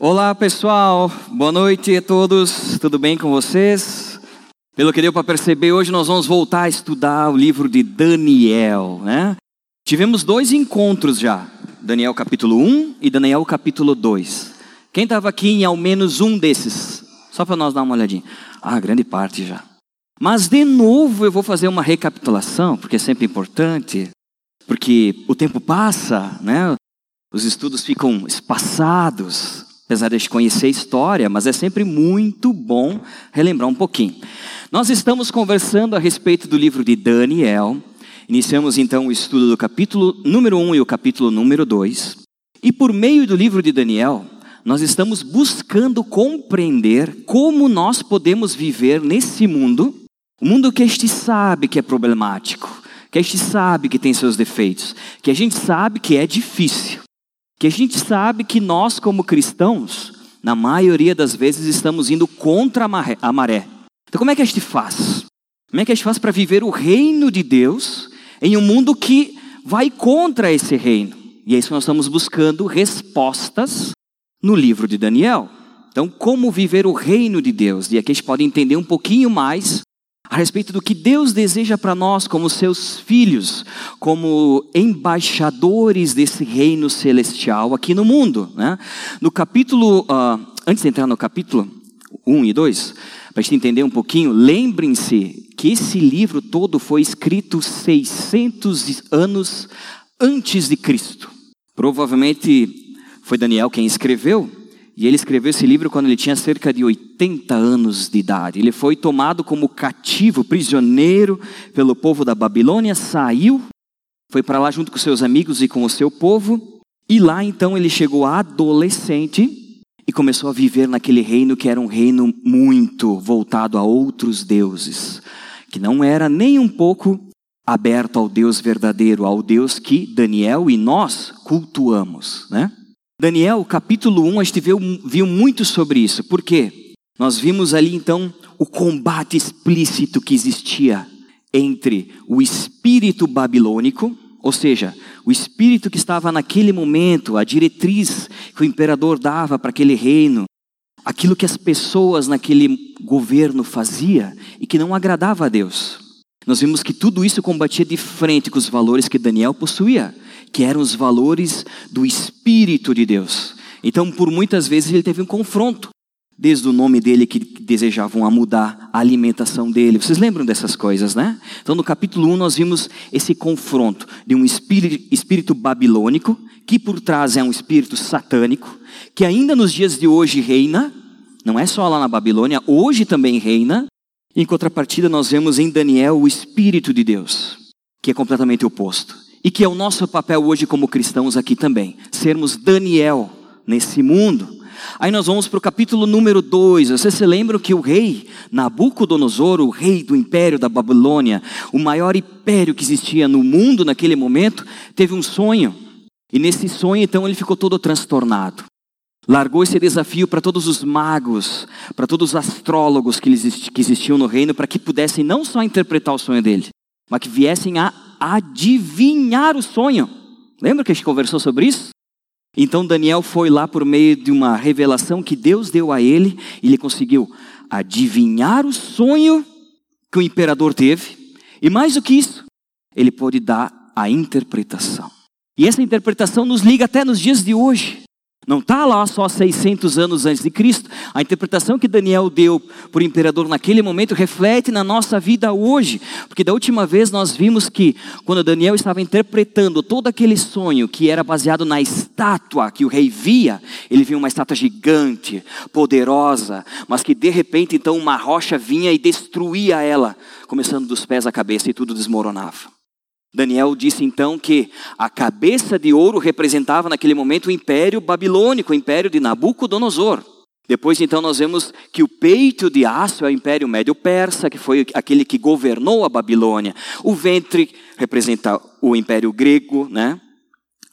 Olá pessoal, boa noite a todos, tudo bem com vocês? Pelo que deu para perceber, hoje nós vamos voltar a estudar o livro de Daniel, né? Tivemos dois encontros já, Daniel capítulo 1 e Daniel capítulo 2. Quem estava aqui em ao menos um desses? Só para nós dar uma olhadinha. Ah, grande parte já. Mas de novo eu vou fazer uma recapitulação, porque é sempre importante, porque o tempo passa, né? Os estudos ficam espaçados, apesar de conhecer a história, mas é sempre muito bom relembrar um pouquinho. Nós estamos conversando a respeito do livro de Daniel. Iniciamos então o estudo do capítulo número 1 e o capítulo número 2. E por meio do livro de Daniel, nós estamos buscando compreender como nós podemos viver nesse mundo, um mundo que este sabe que é problemático, que este sabe que tem seus defeitos, que a gente sabe que é difícil que a gente sabe que nós, como cristãos, na maioria das vezes estamos indo contra a maré. Então, como é que a gente faz? Como é que a gente faz para viver o reino de Deus em um mundo que vai contra esse reino? E é isso que nós estamos buscando respostas no livro de Daniel. Então, como viver o reino de Deus? E aqui a gente pode entender um pouquinho mais a respeito do que Deus deseja para nós, como seus filhos, como embaixadores desse reino celestial aqui no mundo. Né? No capítulo, uh, antes de entrar no capítulo 1 e 2, para a gente entender um pouquinho, lembrem-se que esse livro todo foi escrito 600 anos antes de Cristo. Provavelmente foi Daniel quem escreveu, e ele escreveu esse livro quando ele tinha cerca de 80 anos de idade. Ele foi tomado como cativo, prisioneiro pelo povo da Babilônia, saiu, foi para lá junto com seus amigos e com o seu povo, e lá então ele chegou adolescente e começou a viver naquele reino que era um reino muito voltado a outros deuses, que não era nem um pouco aberto ao Deus verdadeiro, ao Deus que Daniel e nós cultuamos, né? Daniel, capítulo 1, a gente viu, viu muito sobre isso. Por quê? Nós vimos ali então o combate explícito que existia entre o espírito babilônico, ou seja, o espírito que estava naquele momento, a diretriz que o imperador dava para aquele reino, aquilo que as pessoas naquele governo fazia e que não agradava a Deus. Nós vimos que tudo isso combatia de frente com os valores que Daniel possuía que eram os valores do Espírito de Deus. Então, por muitas vezes, ele teve um confronto, desde o nome dele que desejavam mudar a alimentação dele. Vocês lembram dessas coisas, né? Então, no capítulo 1, nós vimos esse confronto de um espírito, espírito babilônico, que por trás é um espírito satânico, que ainda nos dias de hoje reina, não é só lá na Babilônia, hoje também reina. Em contrapartida, nós vemos em Daniel o Espírito de Deus, que é completamente oposto e que é o nosso papel hoje como cristãos aqui também, sermos Daniel nesse mundo. Aí nós vamos para o capítulo número 2. Vocês se lembram que o rei Nabucodonosor, o rei do império da Babilônia, o maior império que existia no mundo naquele momento, teve um sonho. E nesse sonho, então, ele ficou todo transtornado. Largou esse desafio para todos os magos, para todos os astrólogos que existiam no reino, para que pudessem não só interpretar o sonho dele, mas que viessem a adivinhar o sonho. Lembra que a gente conversou sobre isso? Então Daniel foi lá por meio de uma revelação que Deus deu a ele, e ele conseguiu adivinhar o sonho que o imperador teve, e mais do que isso, ele pôde dar a interpretação. E essa interpretação nos liga até nos dias de hoje. Não está lá só 600 anos antes de Cristo. A interpretação que Daniel deu o imperador naquele momento reflete na nossa vida hoje. Porque da última vez nós vimos que, quando Daniel estava interpretando todo aquele sonho que era baseado na estátua que o rei via, ele via uma estátua gigante, poderosa, mas que de repente então uma rocha vinha e destruía ela, começando dos pés à cabeça e tudo desmoronava. Daniel disse então que a cabeça de ouro representava naquele momento o império babilônico, o império de Nabucodonosor. Depois então nós vemos que o peito de aço é o império médio-persa, que foi aquele que governou a Babilônia. O ventre representa o império grego, né?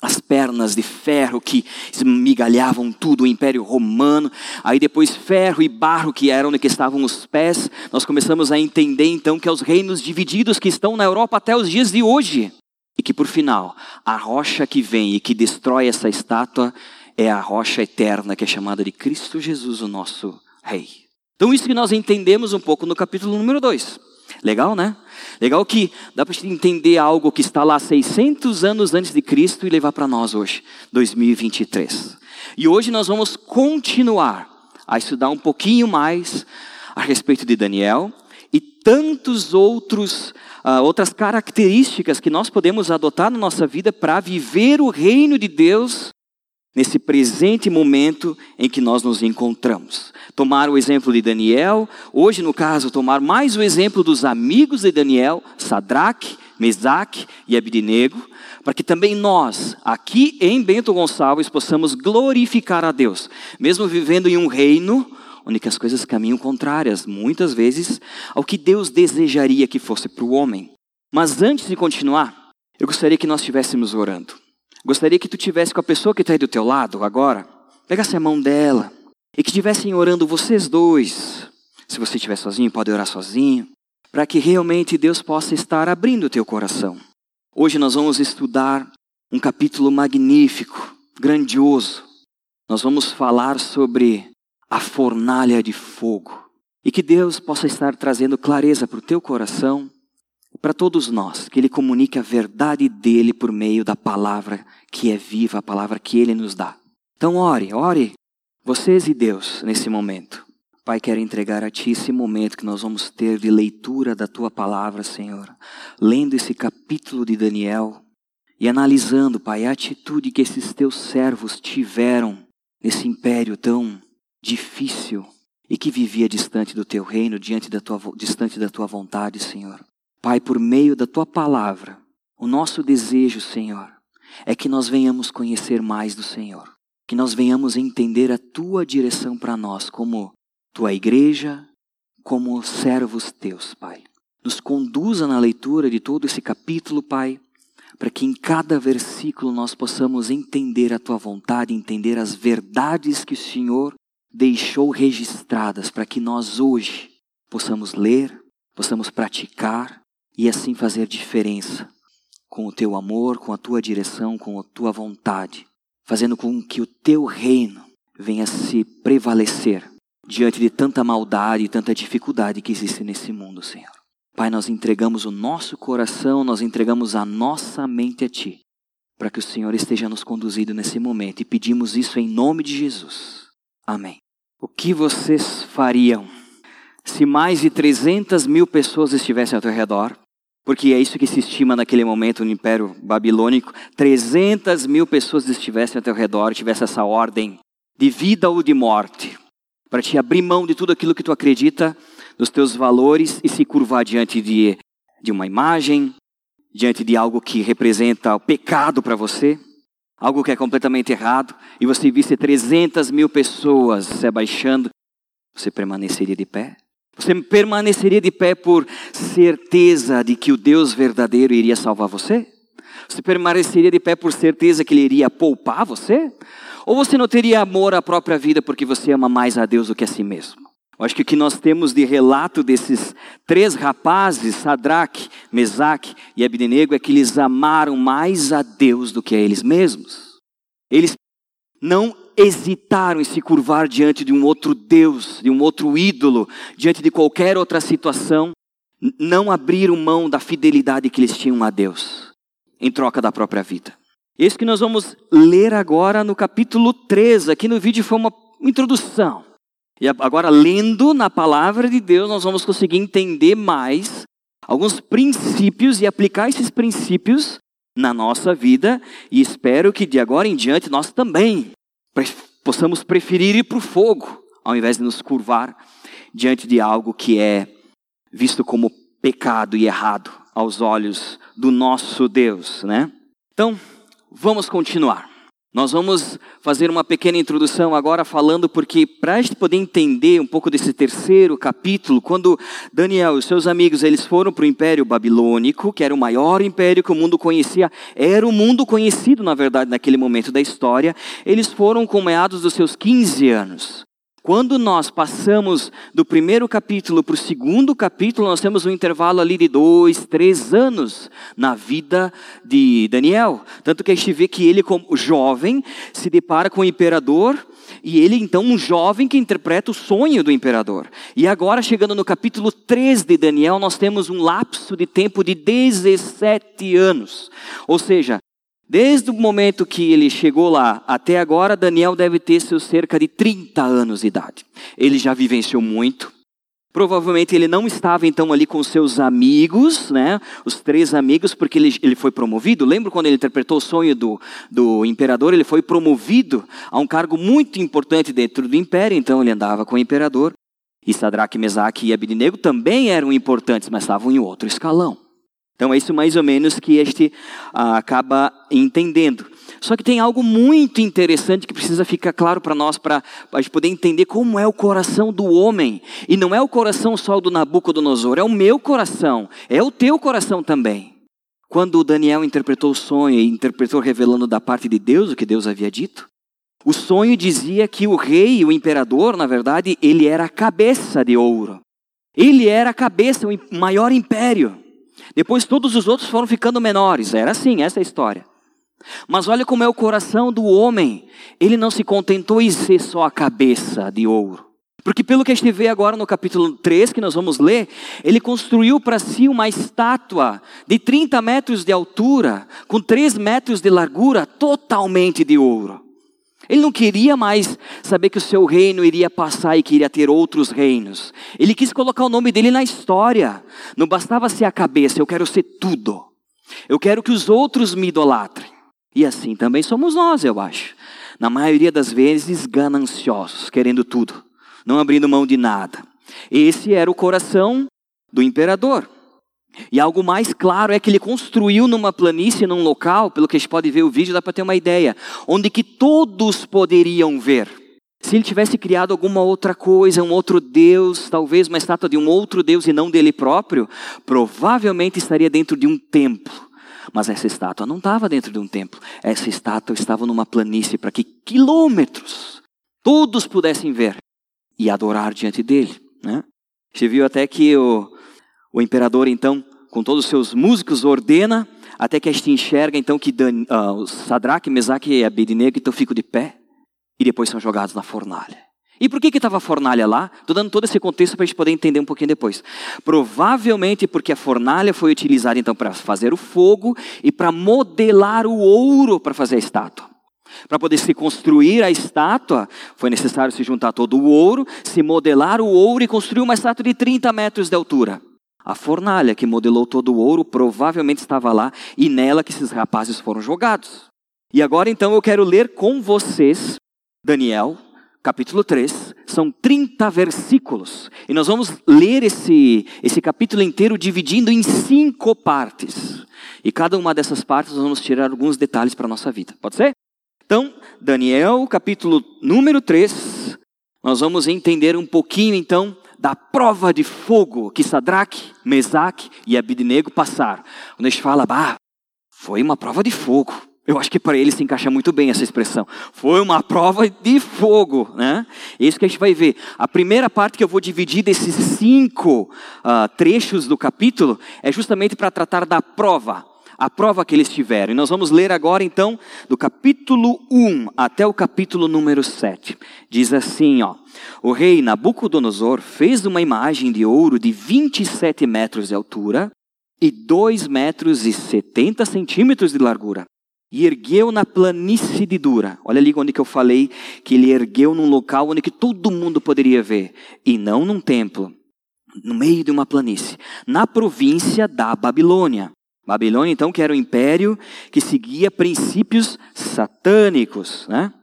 As pernas de ferro que esmigalhavam tudo, o Império Romano, aí depois ferro e barro que eram onde que estavam os pés. Nós começamos a entender então que é os reinos divididos que estão na Europa até os dias de hoje. E que por final, a rocha que vem e que destrói essa estátua é a rocha eterna que é chamada de Cristo Jesus, o nosso Rei. Então, isso que nós entendemos um pouco no capítulo número 2. Legal, né? Legal que dá para entender algo que está lá 600 anos antes de Cristo e levar para nós hoje, 2023. E hoje nós vamos continuar a estudar um pouquinho mais a respeito de Daniel e tantos outros uh, outras características que nós podemos adotar na nossa vida para viver o reino de Deus nesse presente momento em que nós nos encontramos. Tomar o exemplo de Daniel, hoje no caso, tomar mais o exemplo dos amigos de Daniel, Sadraque, Mesaque e Abidnego, para que também nós, aqui em Bento Gonçalves, possamos glorificar a Deus, mesmo vivendo em um reino onde as coisas caminham contrárias, muitas vezes, ao que Deus desejaria que fosse para o homem. Mas antes de continuar, eu gostaria que nós estivéssemos orando. Gostaria que tu tivesse com a pessoa que está aí do teu lado agora, pegasse a mão dela e que estivessem orando vocês dois. Se você estiver sozinho, pode orar sozinho, para que realmente Deus possa estar abrindo o teu coração. Hoje nós vamos estudar um capítulo magnífico, grandioso. Nós vamos falar sobre a fornalha de fogo. E que Deus possa estar trazendo clareza para o teu coração para todos nós, que Ele comunique a verdade dele por meio da palavra que é viva, a palavra que Ele nos dá. Então, ore, ore, vocês e Deus, nesse momento. Pai, quero entregar a Ti esse momento que nós vamos ter de leitura da Tua palavra, Senhor. Lendo esse capítulo de Daniel e analisando, Pai, a atitude que esses Teus servos tiveram nesse império tão difícil e que vivia distante do Teu reino, diante da tua, distante da Tua vontade, Senhor. Pai, por meio da tua palavra, o nosso desejo, Senhor, é que nós venhamos conhecer mais do Senhor, que nós venhamos entender a tua direção para nós, como tua igreja, como servos teus, Pai. Nos conduza na leitura de todo esse capítulo, Pai, para que em cada versículo nós possamos entender a tua vontade, entender as verdades que o Senhor deixou registradas, para que nós hoje possamos ler, possamos praticar e assim fazer diferença com o teu amor, com a tua direção, com a tua vontade, fazendo com que o teu reino venha se prevalecer diante de tanta maldade e tanta dificuldade que existe nesse mundo, Senhor. Pai, nós entregamos o nosso coração, nós entregamos a nossa mente a Ti, para que o Senhor esteja nos conduzindo nesse momento e pedimos isso em nome de Jesus. Amém. O que vocês fariam se mais de 300 mil pessoas estivessem ao teu redor porque é isso que se estima naquele momento no Império Babilônico. 300 mil pessoas estivessem ao teu redor, tivesse essa ordem de vida ou de morte, para te abrir mão de tudo aquilo que tu acredita, dos teus valores e se curvar diante de, de uma imagem, diante de algo que representa o pecado para você, algo que é completamente errado, e você visse 300 mil pessoas se abaixando, você permaneceria de pé? Você permaneceria de pé por certeza de que o Deus verdadeiro iria salvar você? Você permaneceria de pé por certeza que Ele iria poupar você? Ou você não teria amor à própria vida porque você ama mais a Deus do que a si mesmo? Eu acho que o que nós temos de relato desses três rapazes, Sadraque, Mesaque e Abdenego, é que eles amaram mais a Deus do que a eles mesmos. Eles não hesitaram em se curvar diante de um outro Deus, de um outro ídolo, diante de qualquer outra situação, não abriram mão da fidelidade que eles tinham a Deus, em troca da própria vida. Isso que nós vamos ler agora no capítulo 3, aqui no vídeo foi uma introdução. E agora, lendo na palavra de Deus, nós vamos conseguir entender mais alguns princípios e aplicar esses princípios na nossa vida. E espero que de agora em diante nós também possamos preferir ir para o fogo, ao invés de nos curvar diante de algo que é visto como pecado e errado aos olhos do nosso Deus, né? Então, vamos continuar. Nós vamos fazer uma pequena introdução agora falando porque para a gente poder entender um pouco desse terceiro capítulo, quando Daniel e seus amigos eles foram para o Império Babilônico, que era o maior império que o mundo conhecia, era o mundo conhecido na verdade naquele momento da história, eles foram com meados dos seus 15 anos. Quando nós passamos do primeiro capítulo para o segundo capítulo, nós temos um intervalo ali de dois, três anos na vida de Daniel. Tanto que a gente vê que ele, como jovem, se depara com o imperador, e ele, então, um jovem que interpreta o sonho do imperador. E agora, chegando no capítulo 3 de Daniel, nós temos um lapso de tempo de 17 anos. Ou seja, Desde o momento que ele chegou lá até agora, Daniel deve ter seus cerca de 30 anos de idade. Ele já vivenciou muito. Provavelmente ele não estava então ali com seus amigos, né? Os três amigos, porque ele, ele foi promovido. Lembra quando ele interpretou o sonho do, do imperador? Ele foi promovido a um cargo muito importante dentro do império, então ele andava com o imperador. E Sadraque, Mesaque e Abednego também eram importantes, mas estavam em outro escalão. Então é isso mais ou menos que este ah, acaba entendendo. Só que tem algo muito interessante que precisa ficar claro para nós, para a gente poder entender como é o coração do homem. E não é o coração só do Nabucodonosor, é o meu coração, é o teu coração também. Quando Daniel interpretou o sonho e interpretou revelando da parte de Deus o que Deus havia dito, o sonho dizia que o rei, o imperador, na verdade, ele era a cabeça de ouro. Ele era a cabeça, o maior império. Depois todos os outros foram ficando menores. Era assim, essa é a história. Mas olha como é o coração do homem. Ele não se contentou em ser só a cabeça de ouro. Porque pelo que a gente vê agora no capítulo 3, que nós vamos ler, ele construiu para si uma estátua de 30 metros de altura, com 3 metros de largura, totalmente de ouro. Ele não queria mais saber que o seu reino iria passar e que iria ter outros reinos. Ele quis colocar o nome dele na história. Não bastava ser a cabeça, eu quero ser tudo. Eu quero que os outros me idolatrem. E assim também somos nós, eu acho. Na maioria das vezes, gananciosos, querendo tudo, não abrindo mão de nada. Esse era o coração do imperador. E algo mais claro é que ele construiu numa planície, num local, pelo que a gente pode ver o vídeo, dá para ter uma ideia, onde que todos poderiam ver. Se ele tivesse criado alguma outra coisa, um outro Deus, talvez uma estátua de um outro Deus e não dele próprio, provavelmente estaria dentro de um templo. Mas essa estátua não estava dentro de um templo. Essa estátua estava numa planície para que quilômetros todos pudessem ver e adorar diante dele. Né? Você viu até que o, o imperador, então, com todos os seus músicos, ordena, até que a gente enxerga, então, que Dan, uh, Sadraque, Mesaque e Abednego, então, ficam de pé, e depois são jogados na fornalha. E por que estava a fornalha lá? Estou dando todo esse contexto para a gente poder entender um pouquinho depois. Provavelmente porque a fornalha foi utilizada então para fazer o fogo e para modelar o ouro para fazer a estátua. Para poder se construir a estátua, foi necessário se juntar todo o ouro, se modelar o ouro e construir uma estátua de 30 metros de altura. A fornalha que modelou todo o ouro provavelmente estava lá e nela que esses rapazes foram jogados. E agora então eu quero ler com vocês Daniel, capítulo 3. São 30 versículos. E nós vamos ler esse, esse capítulo inteiro dividindo em cinco partes. E cada uma dessas partes nós vamos tirar alguns detalhes para a nossa vida. Pode ser? Então, Daniel, capítulo número 3. Nós vamos entender um pouquinho então da prova de fogo que Sadraque, Mesaque e Abidnego passaram. Quando a gente fala, bah, foi uma prova de fogo. Eu acho que para ele se encaixa muito bem essa expressão. Foi uma prova de fogo, né? É isso que a gente vai ver. A primeira parte que eu vou dividir desses cinco uh, trechos do capítulo é justamente para tratar da prova a prova que eles tiveram. E nós vamos ler agora então do capítulo 1 até o capítulo número 7. Diz assim, ó: O rei Nabucodonosor fez uma imagem de ouro de 27 metros de altura e 2 metros e 70 centímetros de largura. E ergueu na planície de Dura. Olha ali onde que eu falei que ele ergueu num local onde que todo mundo poderia ver. E não num templo. No meio de uma planície. Na província da Babilônia. Babilônia, então, que era o império que seguia princípios satânicos. Né?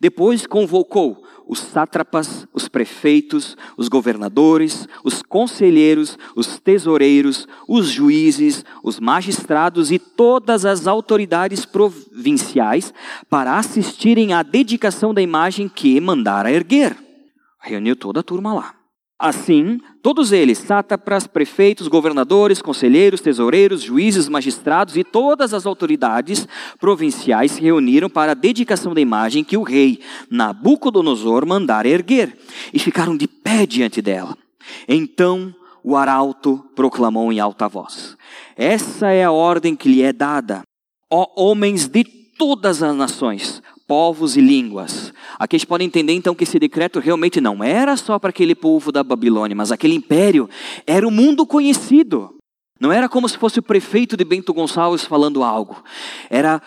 Depois convocou os sátrapas, os prefeitos, os governadores, os conselheiros, os tesoureiros, os juízes, os magistrados e todas as autoridades provinciais para assistirem à dedicação da imagem que mandara erguer. Reuniu toda a turma lá. Assim, todos eles, sátrapas, prefeitos, governadores, conselheiros, tesoureiros, juízes, magistrados e todas as autoridades provinciais se reuniram para a dedicação da imagem que o rei Nabucodonosor mandara erguer, e ficaram de pé diante dela. Então o arauto proclamou em alta voz: Essa é a ordem que lhe é dada, ó homens de todas as nações povos e línguas. Aqui a gente pode entender então que esse decreto realmente não era só para aquele povo da Babilônia, mas aquele império era o mundo conhecido. Não era como se fosse o prefeito de Bento Gonçalves falando algo. Era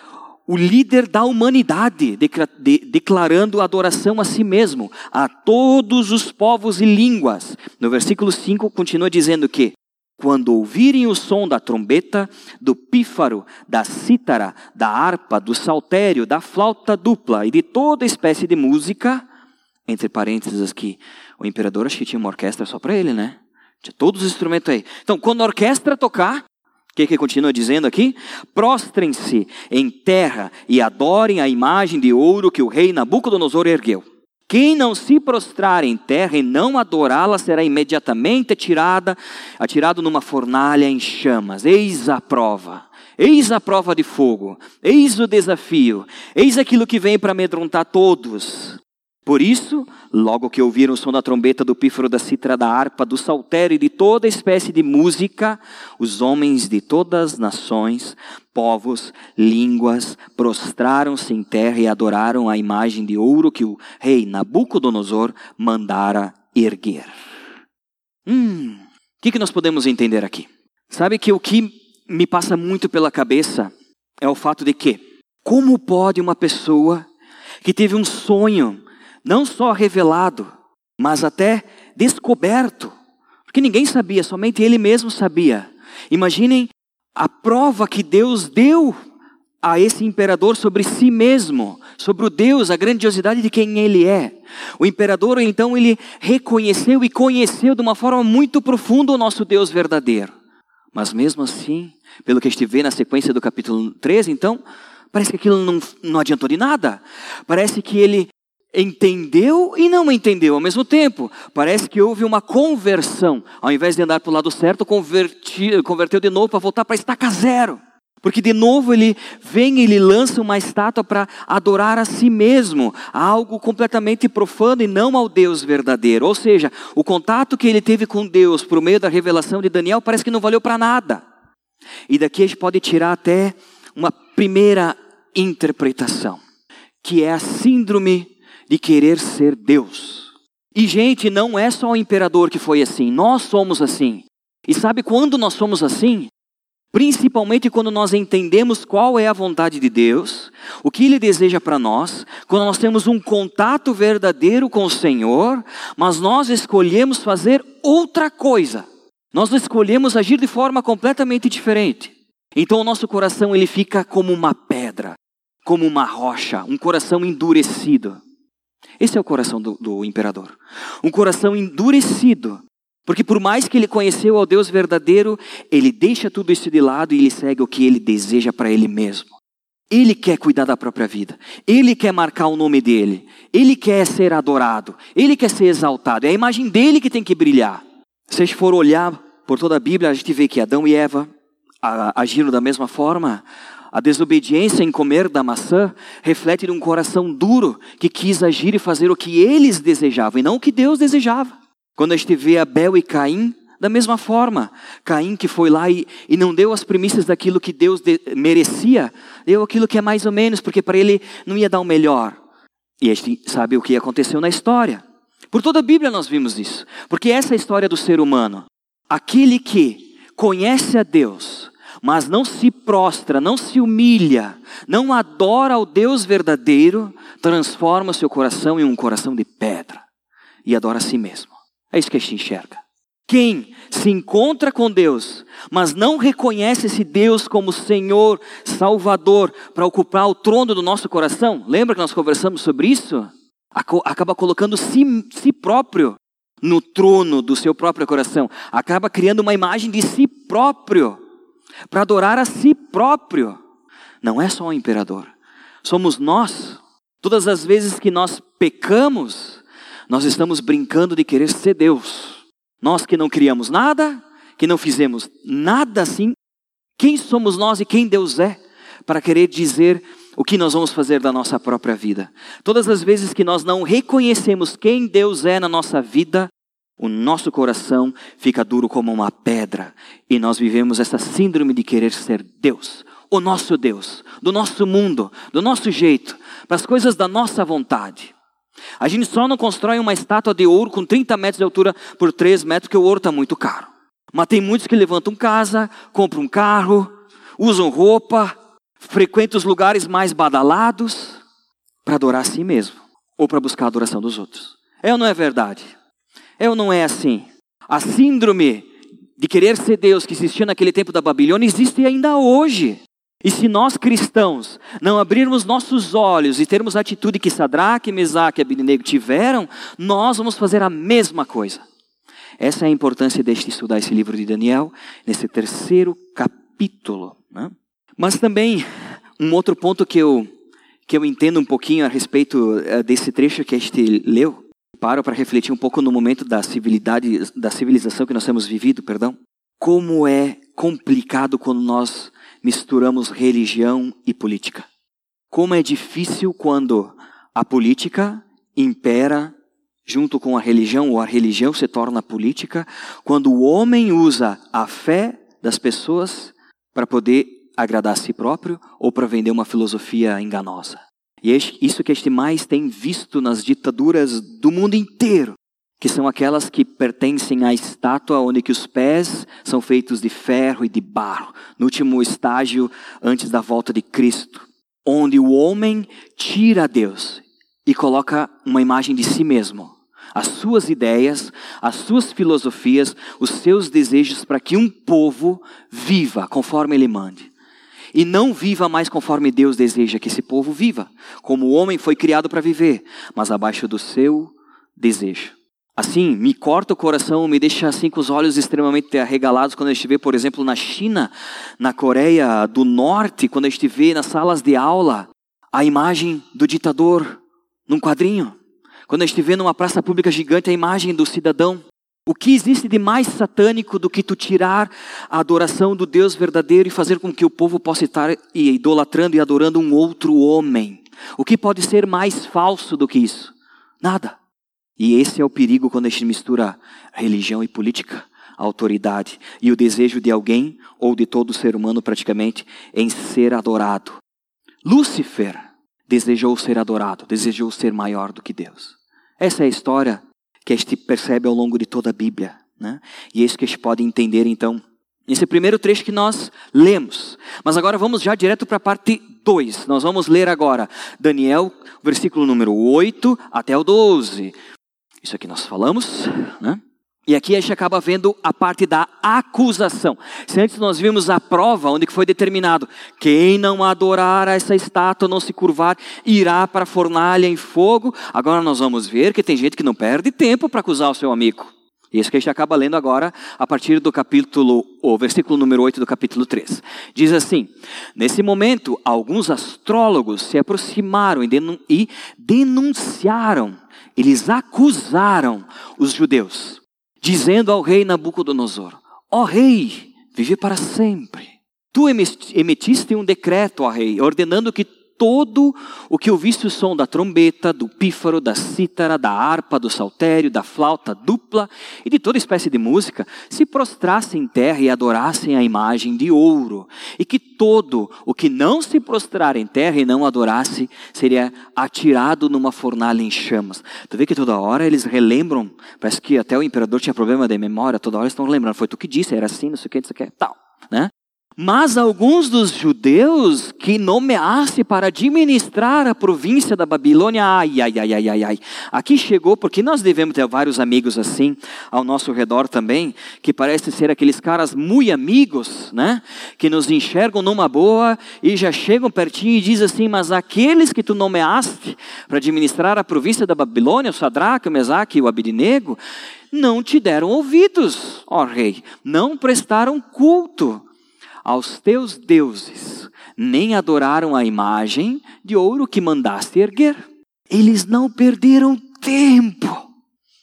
o líder da humanidade declarando adoração a si mesmo, a todos os povos e línguas. No versículo 5 continua dizendo que quando ouvirem o som da trombeta, do pífaro, da cítara, da harpa, do saltério, da flauta dupla e de toda espécie de música, entre parênteses aqui, o imperador acho que tinha uma orquestra só para ele, né? Tinha todos os instrumentos aí. Então, quando a orquestra tocar, o que, que continua dizendo aqui? Prostrem-se em terra e adorem a imagem de ouro que o rei Nabucodonosor ergueu. Quem não se prostrar em terra e não adorá-la será imediatamente atirada, atirado numa fornalha em chamas. Eis a prova. Eis a prova de fogo. Eis o desafio. Eis aquilo que vem para amedrontar todos. Por isso, logo que ouviram o som da trombeta, do pífaro, da citra, da harpa, do saltério e de toda espécie de música, os homens de todas as nações, povos, línguas, prostraram-se em terra e adoraram a imagem de ouro que o rei Nabucodonosor mandara erguer. Hum, o que, que nós podemos entender aqui? Sabe que o que me passa muito pela cabeça é o fato de que, como pode uma pessoa que teve um sonho, não só revelado, mas até descoberto, porque ninguém sabia, somente ele mesmo sabia. Imaginem a prova que Deus deu a esse imperador sobre si mesmo, sobre o Deus, a grandiosidade de quem ele é. O imperador, então, ele reconheceu e conheceu de uma forma muito profunda o nosso Deus verdadeiro. Mas mesmo assim, pelo que a gente vê na sequência do capítulo 13, então, parece que aquilo não, não adiantou de nada. Parece que ele entendeu e não entendeu ao mesmo tempo. Parece que houve uma conversão. Ao invés de andar para o lado certo, converti, converteu de novo para voltar para estaca zero. Porque de novo ele vem e ele lança uma estátua para adorar a si mesmo, algo completamente profano e não ao Deus verdadeiro. Ou seja, o contato que ele teve com Deus por meio da revelação de Daniel parece que não valeu para nada. E daqui a gente pode tirar até uma primeira interpretação, que é a síndrome de querer ser Deus. E, gente, não é só o imperador que foi assim, nós somos assim. E sabe quando nós somos assim? Principalmente quando nós entendemos qual é a vontade de Deus, o que Ele deseja para nós, quando nós temos um contato verdadeiro com o Senhor, mas nós escolhemos fazer outra coisa. Nós escolhemos agir de forma completamente diferente. Então o nosso coração ele fica como uma pedra, como uma rocha, um coração endurecido. Esse é o coração do, do imperador. Um coração endurecido. Porque por mais que ele conheceu ao Deus verdadeiro, ele deixa tudo isso de lado e ele segue o que ele deseja para ele mesmo. Ele quer cuidar da própria vida. Ele quer marcar o nome dele. Ele quer ser adorado. Ele quer ser exaltado. É a imagem dele que tem que brilhar. Se a gente for olhar por toda a Bíblia, a gente vê que Adão e Eva agiram da mesma forma. A desobediência em comer da maçã reflete de um coração duro que quis agir e fazer o que eles desejavam e não o que Deus desejava. Quando a gente vê Abel e Caim, da mesma forma, Caim que foi lá e, e não deu as primícias daquilo que Deus de, merecia, deu aquilo que é mais ou menos, porque para ele não ia dar o melhor. E a gente sabe o que aconteceu na história. Por toda a Bíblia nós vimos isso, porque essa é a história do ser humano. Aquele que conhece a Deus, mas não se prostra, não se humilha, não adora ao Deus verdadeiro, transforma seu coração em um coração de pedra e adora a si mesmo. É isso que a gente enxerga. Quem se encontra com Deus, mas não reconhece esse Deus como Senhor, Salvador, para ocupar o trono do nosso coração, lembra que nós conversamos sobre isso? Acaba colocando si, si próprio no trono do seu próprio coração, acaba criando uma imagem de si próprio para adorar a si próprio. Não é só o imperador, somos nós. Todas as vezes que nós pecamos, nós estamos brincando de querer ser Deus. Nós que não criamos nada, que não fizemos nada assim, quem somos nós e quem Deus é para querer dizer o que nós vamos fazer da nossa própria vida? Todas as vezes que nós não reconhecemos quem Deus é na nossa vida, o nosso coração fica duro como uma pedra e nós vivemos essa síndrome de querer ser Deus, o nosso Deus, do nosso mundo, do nosso jeito, para as coisas da nossa vontade. A gente só não constrói uma estátua de ouro com 30 metros de altura por 3 metros, porque o ouro está muito caro. Mas tem muitos que levantam casa, compram um carro, usam roupa, frequentam os lugares mais badalados para adorar a si mesmo ou para buscar a adoração dos outros. É ou não é verdade? Ou não é assim? A síndrome de querer ser Deus que existia naquele tempo da Babilônia existe ainda hoje. E se nós cristãos não abrirmos nossos olhos e termos a atitude que Sadraque, Mesaque e Abednego tiveram, nós vamos fazer a mesma coisa. Essa é a importância de estudar esse livro de Daniel, nesse terceiro capítulo. Né? Mas também, um outro ponto que eu, que eu entendo um pouquinho a respeito eh, desse trecho que a gente leu, paro para refletir um pouco no momento da civilidade, da civilização que nós temos vivido, perdão. Como é complicado quando nós misturamos religião e política. Como é difícil quando a política impera junto com a religião, ou a religião se torna política, quando o homem usa a fé das pessoas para poder agradar a si próprio ou para vender uma filosofia enganosa. E é isso que a gente mais tem visto nas ditaduras do mundo inteiro, que são aquelas que pertencem à estátua onde que os pés são feitos de ferro e de barro, no último estágio antes da volta de Cristo, onde o homem tira Deus e coloca uma imagem de si mesmo, as suas ideias, as suas filosofias, os seus desejos para que um povo viva conforme ele mande e não viva mais conforme Deus deseja que esse povo viva, como o homem foi criado para viver, mas abaixo do seu desejo. Assim, me corta o coração, me deixa assim com os olhos extremamente arregalados quando gente vê, por exemplo, na China, na Coreia do Norte, quando gente vê nas salas de aula a imagem do ditador num quadrinho. Quando gente vê numa praça pública gigante a imagem do cidadão o que existe de mais satânico do que tu tirar a adoração do Deus verdadeiro e fazer com que o povo possa estar idolatrando e adorando um outro homem? O que pode ser mais falso do que isso? Nada. E esse é o perigo quando a gente mistura religião e política, autoridade e o desejo de alguém ou de todo ser humano praticamente em ser adorado. Lúcifer desejou ser adorado, desejou ser maior do que Deus. Essa é a história que a gente percebe ao longo de toda a Bíblia. Né? E é isso que a gente pode entender então. Esse primeiro trecho que nós lemos. Mas agora vamos já direto para a parte 2. Nós vamos ler agora Daniel, versículo número 8 até o 12. Isso aqui nós falamos, né? E aqui a gente acaba vendo a parte da acusação. Se antes nós vimos a prova, onde foi determinado: quem não adorar essa estátua, não se curvar, irá para a fornalha em fogo. Agora nós vamos ver que tem gente que não perde tempo para acusar o seu amigo. Isso que a gente acaba lendo agora, a partir do capítulo, o versículo número 8 do capítulo 3. Diz assim: Nesse momento, alguns astrólogos se aproximaram e denunciaram, eles acusaram os judeus dizendo ao rei Nabucodonosor: Ó oh, rei, vive para sempre. Tu emitiste um decreto, ó rei, ordenando que todo o que ouvisse o som da trombeta, do pífaro, da cítara, da harpa, do saltério, da flauta dupla e de toda espécie de música, se prostrasse em terra e adorassem a imagem de ouro, e que todo o que não se prostrar em terra e não adorasse seria atirado numa fornalha em chamas. Tu vê que toda hora eles relembram, parece que até o imperador tinha problema de memória, toda hora eles estão lembrando, foi tu que disse, era assim, não sei o que, não sei o que, tal, né? Mas alguns dos judeus que nomeasse para administrar a província da Babilônia, ai, ai, ai, ai, ai, ai. Aqui chegou, porque nós devemos ter vários amigos assim ao nosso redor também, que parecem ser aqueles caras muito amigos, né? Que nos enxergam numa boa e já chegam pertinho e dizem assim: Mas aqueles que tu nomeaste para administrar a província da Babilônia, o Sadraque, o Mesaque e o Abidinego, não te deram ouvidos, ó rei, não prestaram culto aos teus deuses, nem adoraram a imagem de ouro que mandaste erguer. Eles não perderam tempo.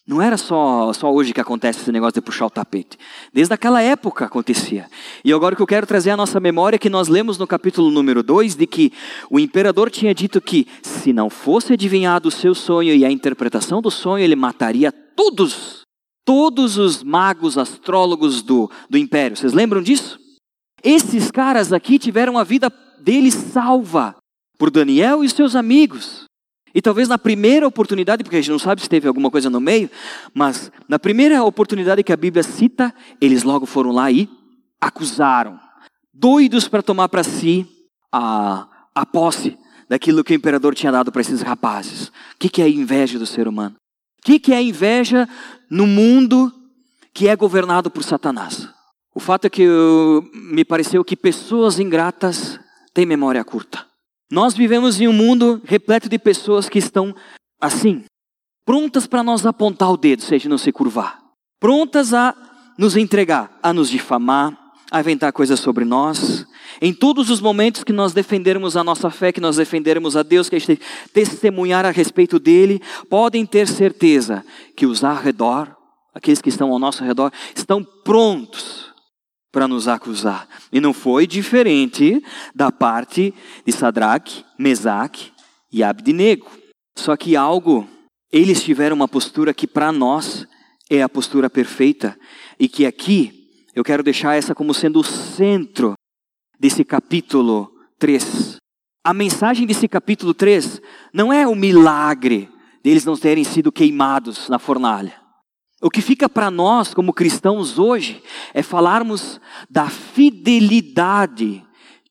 Não era só, só hoje que acontece esse negócio de puxar o tapete. Desde aquela época acontecia. E agora o que eu quero trazer à nossa memória é que nós lemos no capítulo número 2 de que o imperador tinha dito que se não fosse adivinhado o seu sonho e a interpretação do sonho, ele mataria todos, todos os magos astrólogos do, do império. Vocês lembram disso? Esses caras aqui tiveram a vida deles salva por Daniel e seus amigos. E talvez na primeira oportunidade, porque a gente não sabe se teve alguma coisa no meio, mas na primeira oportunidade que a Bíblia cita, eles logo foram lá e acusaram, doidos para tomar para si a, a posse daquilo que o imperador tinha dado para esses rapazes. O que, que é a inveja do ser humano? O que, que é a inveja no mundo que é governado por Satanás? O fato é que eu, me pareceu que pessoas ingratas têm memória curta. Nós vivemos em um mundo repleto de pessoas que estão assim, prontas para nós apontar o dedo, seja não se curvar, prontas a nos entregar, a nos difamar, a inventar coisas sobre nós. Em todos os momentos que nós defendermos a nossa fé, que nós defendermos a Deus, que a gente testemunhar a respeito dele, podem ter certeza que os ao redor, aqueles que estão ao nosso redor, estão prontos para nos acusar. E não foi diferente da parte de Sadraque, Mesaque e Abdinego. Só que algo, eles tiveram uma postura que para nós é a postura perfeita e que aqui eu quero deixar essa como sendo o centro desse capítulo 3. A mensagem desse capítulo 3 não é o milagre deles não terem sido queimados na fornalha. O que fica para nós, como cristãos hoje, é falarmos da fidelidade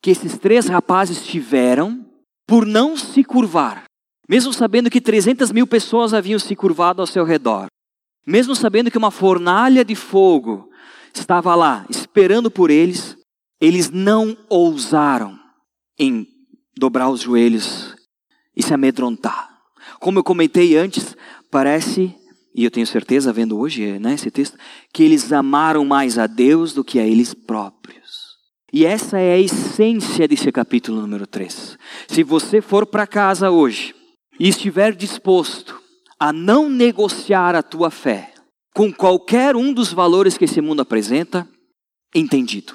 que esses três rapazes tiveram por não se curvar. Mesmo sabendo que 300 mil pessoas haviam se curvado ao seu redor. Mesmo sabendo que uma fornalha de fogo estava lá, esperando por eles, eles não ousaram em dobrar os joelhos e se amedrontar. Como eu comentei antes, parece e eu tenho certeza, vendo hoje né, esse texto, que eles amaram mais a Deus do que a eles próprios. E essa é a essência desse capítulo número 3. Se você for para casa hoje e estiver disposto a não negociar a tua fé com qualquer um dos valores que esse mundo apresenta, entendido.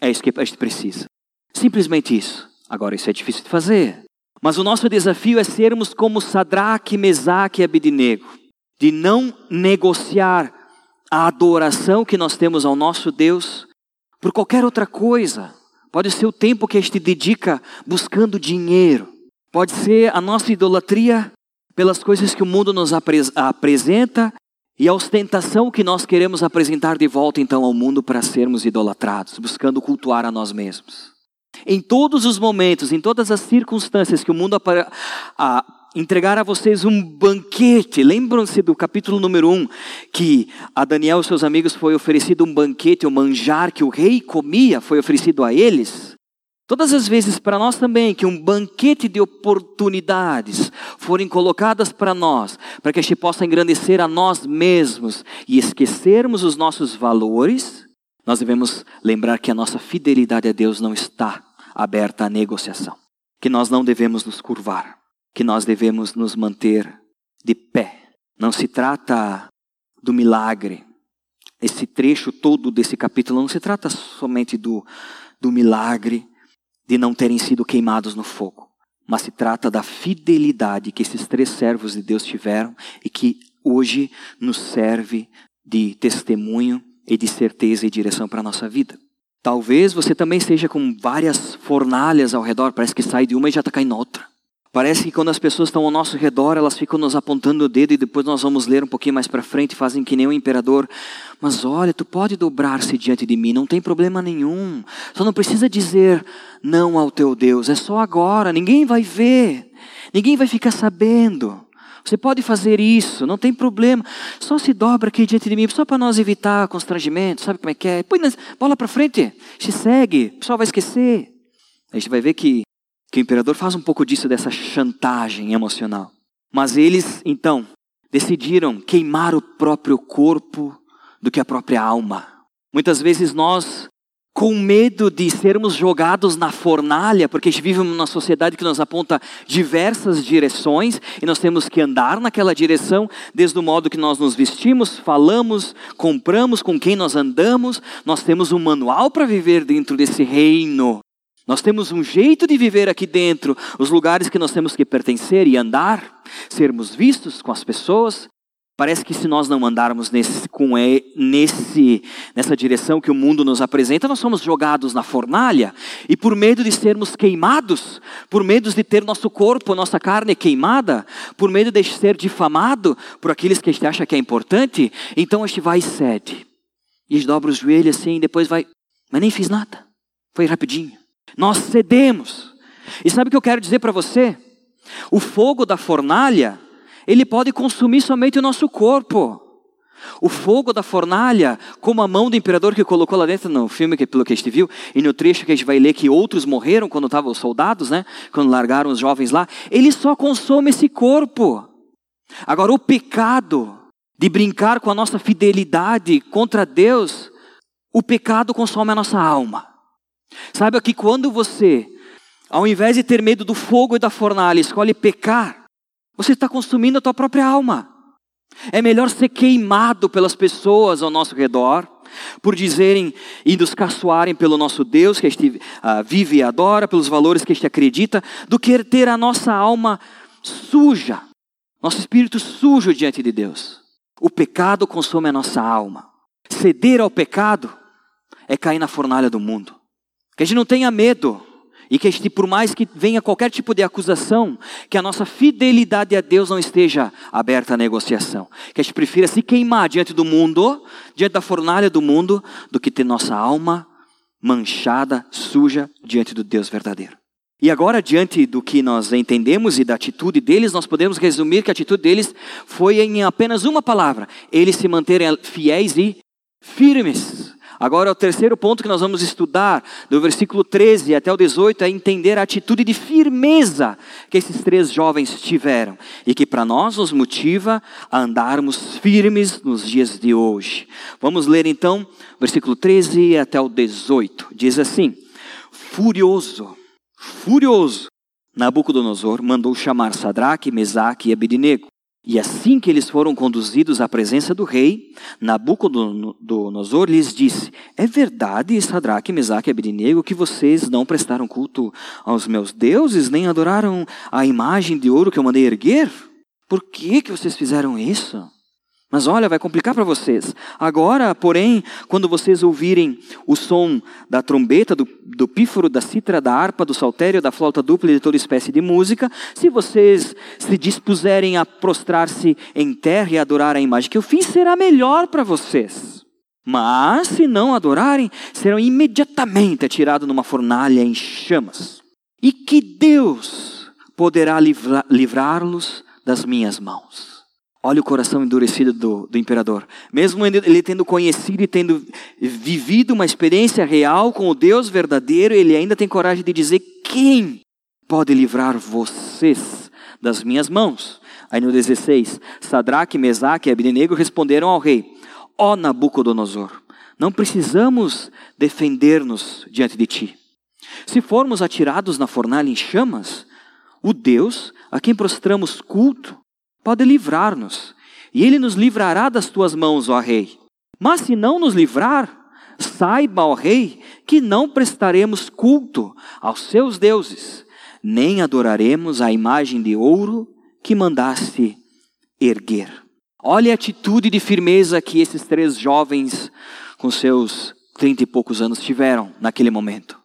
É isso que a gente precisa. Simplesmente isso. Agora, isso é difícil de fazer. Mas o nosso desafio é sermos como Sadraque, Mesaque e Abidinego de não negociar a adoração que nós temos ao nosso Deus por qualquer outra coisa. Pode ser o tempo que a gente dedica buscando dinheiro. Pode ser a nossa idolatria pelas coisas que o mundo nos apresenta e a ostentação que nós queremos apresentar de volta então ao mundo para sermos idolatrados, buscando cultuar a nós mesmos. Em todos os momentos, em todas as circunstâncias que o mundo entregar a vocês um banquete. Lembram-se do capítulo número 1, que a Daniel e seus amigos foi oferecido um banquete, um manjar que o rei comia, foi oferecido a eles? Todas as vezes para nós também que um banquete de oportunidades forem colocadas para nós, para que a gente possa engrandecer a nós mesmos e esquecermos os nossos valores, nós devemos lembrar que a nossa fidelidade a Deus não está aberta à negociação, que nós não devemos nos curvar que nós devemos nos manter de pé. Não se trata do milagre. Esse trecho todo desse capítulo não se trata somente do, do milagre de não terem sido queimados no fogo, mas se trata da fidelidade que esses três servos de Deus tiveram e que hoje nos serve de testemunho e de certeza e direção para a nossa vida. Talvez você também esteja com várias fornalhas ao redor, parece que sai de uma e já está caindo outra. Parece que quando as pessoas estão ao nosso redor, elas ficam nos apontando o dedo e depois nós vamos ler um pouquinho mais para frente e fazem que nem o imperador. Mas olha, tu pode dobrar-se diante de mim, não tem problema nenhum. Só não precisa dizer não ao teu Deus, é só agora, ninguém vai ver, ninguém vai ficar sabendo. Você pode fazer isso, não tem problema. Só se dobra aqui diante de mim, só para nós evitar constrangimento, sabe como é que é? Põe bola para frente, se segue, o pessoal vai esquecer. A gente vai ver que que o imperador faz um pouco disso, dessa chantagem emocional. Mas eles, então, decidiram queimar o próprio corpo do que a própria alma. Muitas vezes nós com medo de sermos jogados na fornalha, porque a gente vive numa sociedade que nos aponta diversas direções e nós temos que andar naquela direção, desde o modo que nós nos vestimos, falamos, compramos, com quem nós andamos. Nós temos um manual para viver dentro desse reino. Nós temos um jeito de viver aqui dentro, os lugares que nós temos que pertencer e andar, sermos vistos com as pessoas. Parece que se nós não andarmos nesse, com nesse, nessa direção que o mundo nos apresenta, nós somos jogados na fornalha e por medo de sermos queimados, por medo de ter nosso corpo, nossa carne queimada, por medo de ser difamado por aqueles que a gente acha que é importante, então a gente vai e cede. E dobra os joelhos assim e depois vai, mas nem fiz nada, foi rapidinho. Nós cedemos. E sabe o que eu quero dizer para você? O fogo da fornalha ele pode consumir somente o nosso corpo. O fogo da fornalha, como a mão do imperador que colocou lá dentro no filme que pelo que a gente viu, e no trecho que a gente vai ler que outros morreram quando estavam os soldados, né? Quando largaram os jovens lá, ele só consome esse corpo. Agora o pecado de brincar com a nossa fidelidade contra Deus, o pecado consome a nossa alma. Saiba que quando você, ao invés de ter medo do fogo e da fornalha, escolhe pecar, você está consumindo a tua própria alma. É melhor ser queimado pelas pessoas ao nosso redor, por dizerem e nos caçoarem pelo nosso Deus que este uh, vive e adora, pelos valores que este acredita, do que ter a nossa alma suja, nosso espírito sujo diante de Deus. O pecado consome a nossa alma. Ceder ao pecado é cair na fornalha do mundo. Que a gente não tenha medo e que este, por mais que venha qualquer tipo de acusação, que a nossa fidelidade a Deus não esteja aberta à negociação. Que a gente prefira se queimar diante do mundo, diante da fornalha do mundo, do que ter nossa alma manchada, suja diante do Deus verdadeiro. E agora, diante do que nós entendemos e da atitude deles, nós podemos resumir que a atitude deles foi em apenas uma palavra: eles se manterem fiéis e firmes. Agora, o terceiro ponto que nós vamos estudar, do versículo 13 até o 18, é entender a atitude de firmeza que esses três jovens tiveram e que para nós nos motiva a andarmos firmes nos dias de hoje. Vamos ler então, versículo 13 até o 18. Diz assim: Furioso, furioso, Nabucodonosor mandou chamar Sadraque, Mesaque e Abednego e assim que eles foram conduzidos à presença do rei, Nabucodonosor lhes disse: É verdade, Sadraque, Mesaque e Abednego, que vocês não prestaram culto aos meus deuses, nem adoraram a imagem de ouro que eu mandei erguer? Por que, que vocês fizeram isso? Mas olha, vai complicar para vocês. Agora, porém, quando vocês ouvirem o som da trombeta, do, do pífaro, da cítara, da harpa, do saltério, da flauta dupla e de toda espécie de música, se vocês se dispuserem a prostrar-se em terra e adorar a imagem que eu fiz, será melhor para vocês. Mas, se não adorarem, serão imediatamente atirados numa fornalha em chamas. E que Deus poderá livrá-los das minhas mãos. Olha o coração endurecido do, do imperador. Mesmo ele tendo conhecido e tendo vivido uma experiência real com o Deus verdadeiro, ele ainda tem coragem de dizer: Quem pode livrar vocês das minhas mãos? Aí no 16, Sadraque, Mesaque e Abednego responderam ao rei: Ó oh, Nabucodonosor, não precisamos defender-nos diante de ti. Se formos atirados na fornalha em chamas, o Deus a quem prostramos culto pode livrar-nos, e ele nos livrará das tuas mãos, ó Rei. Mas se não nos livrar, saiba, ó Rei, que não prestaremos culto aos seus deuses, nem adoraremos a imagem de ouro que mandaste erguer. Olha a atitude de firmeza que esses três jovens, com seus trinta e poucos anos, tiveram naquele momento.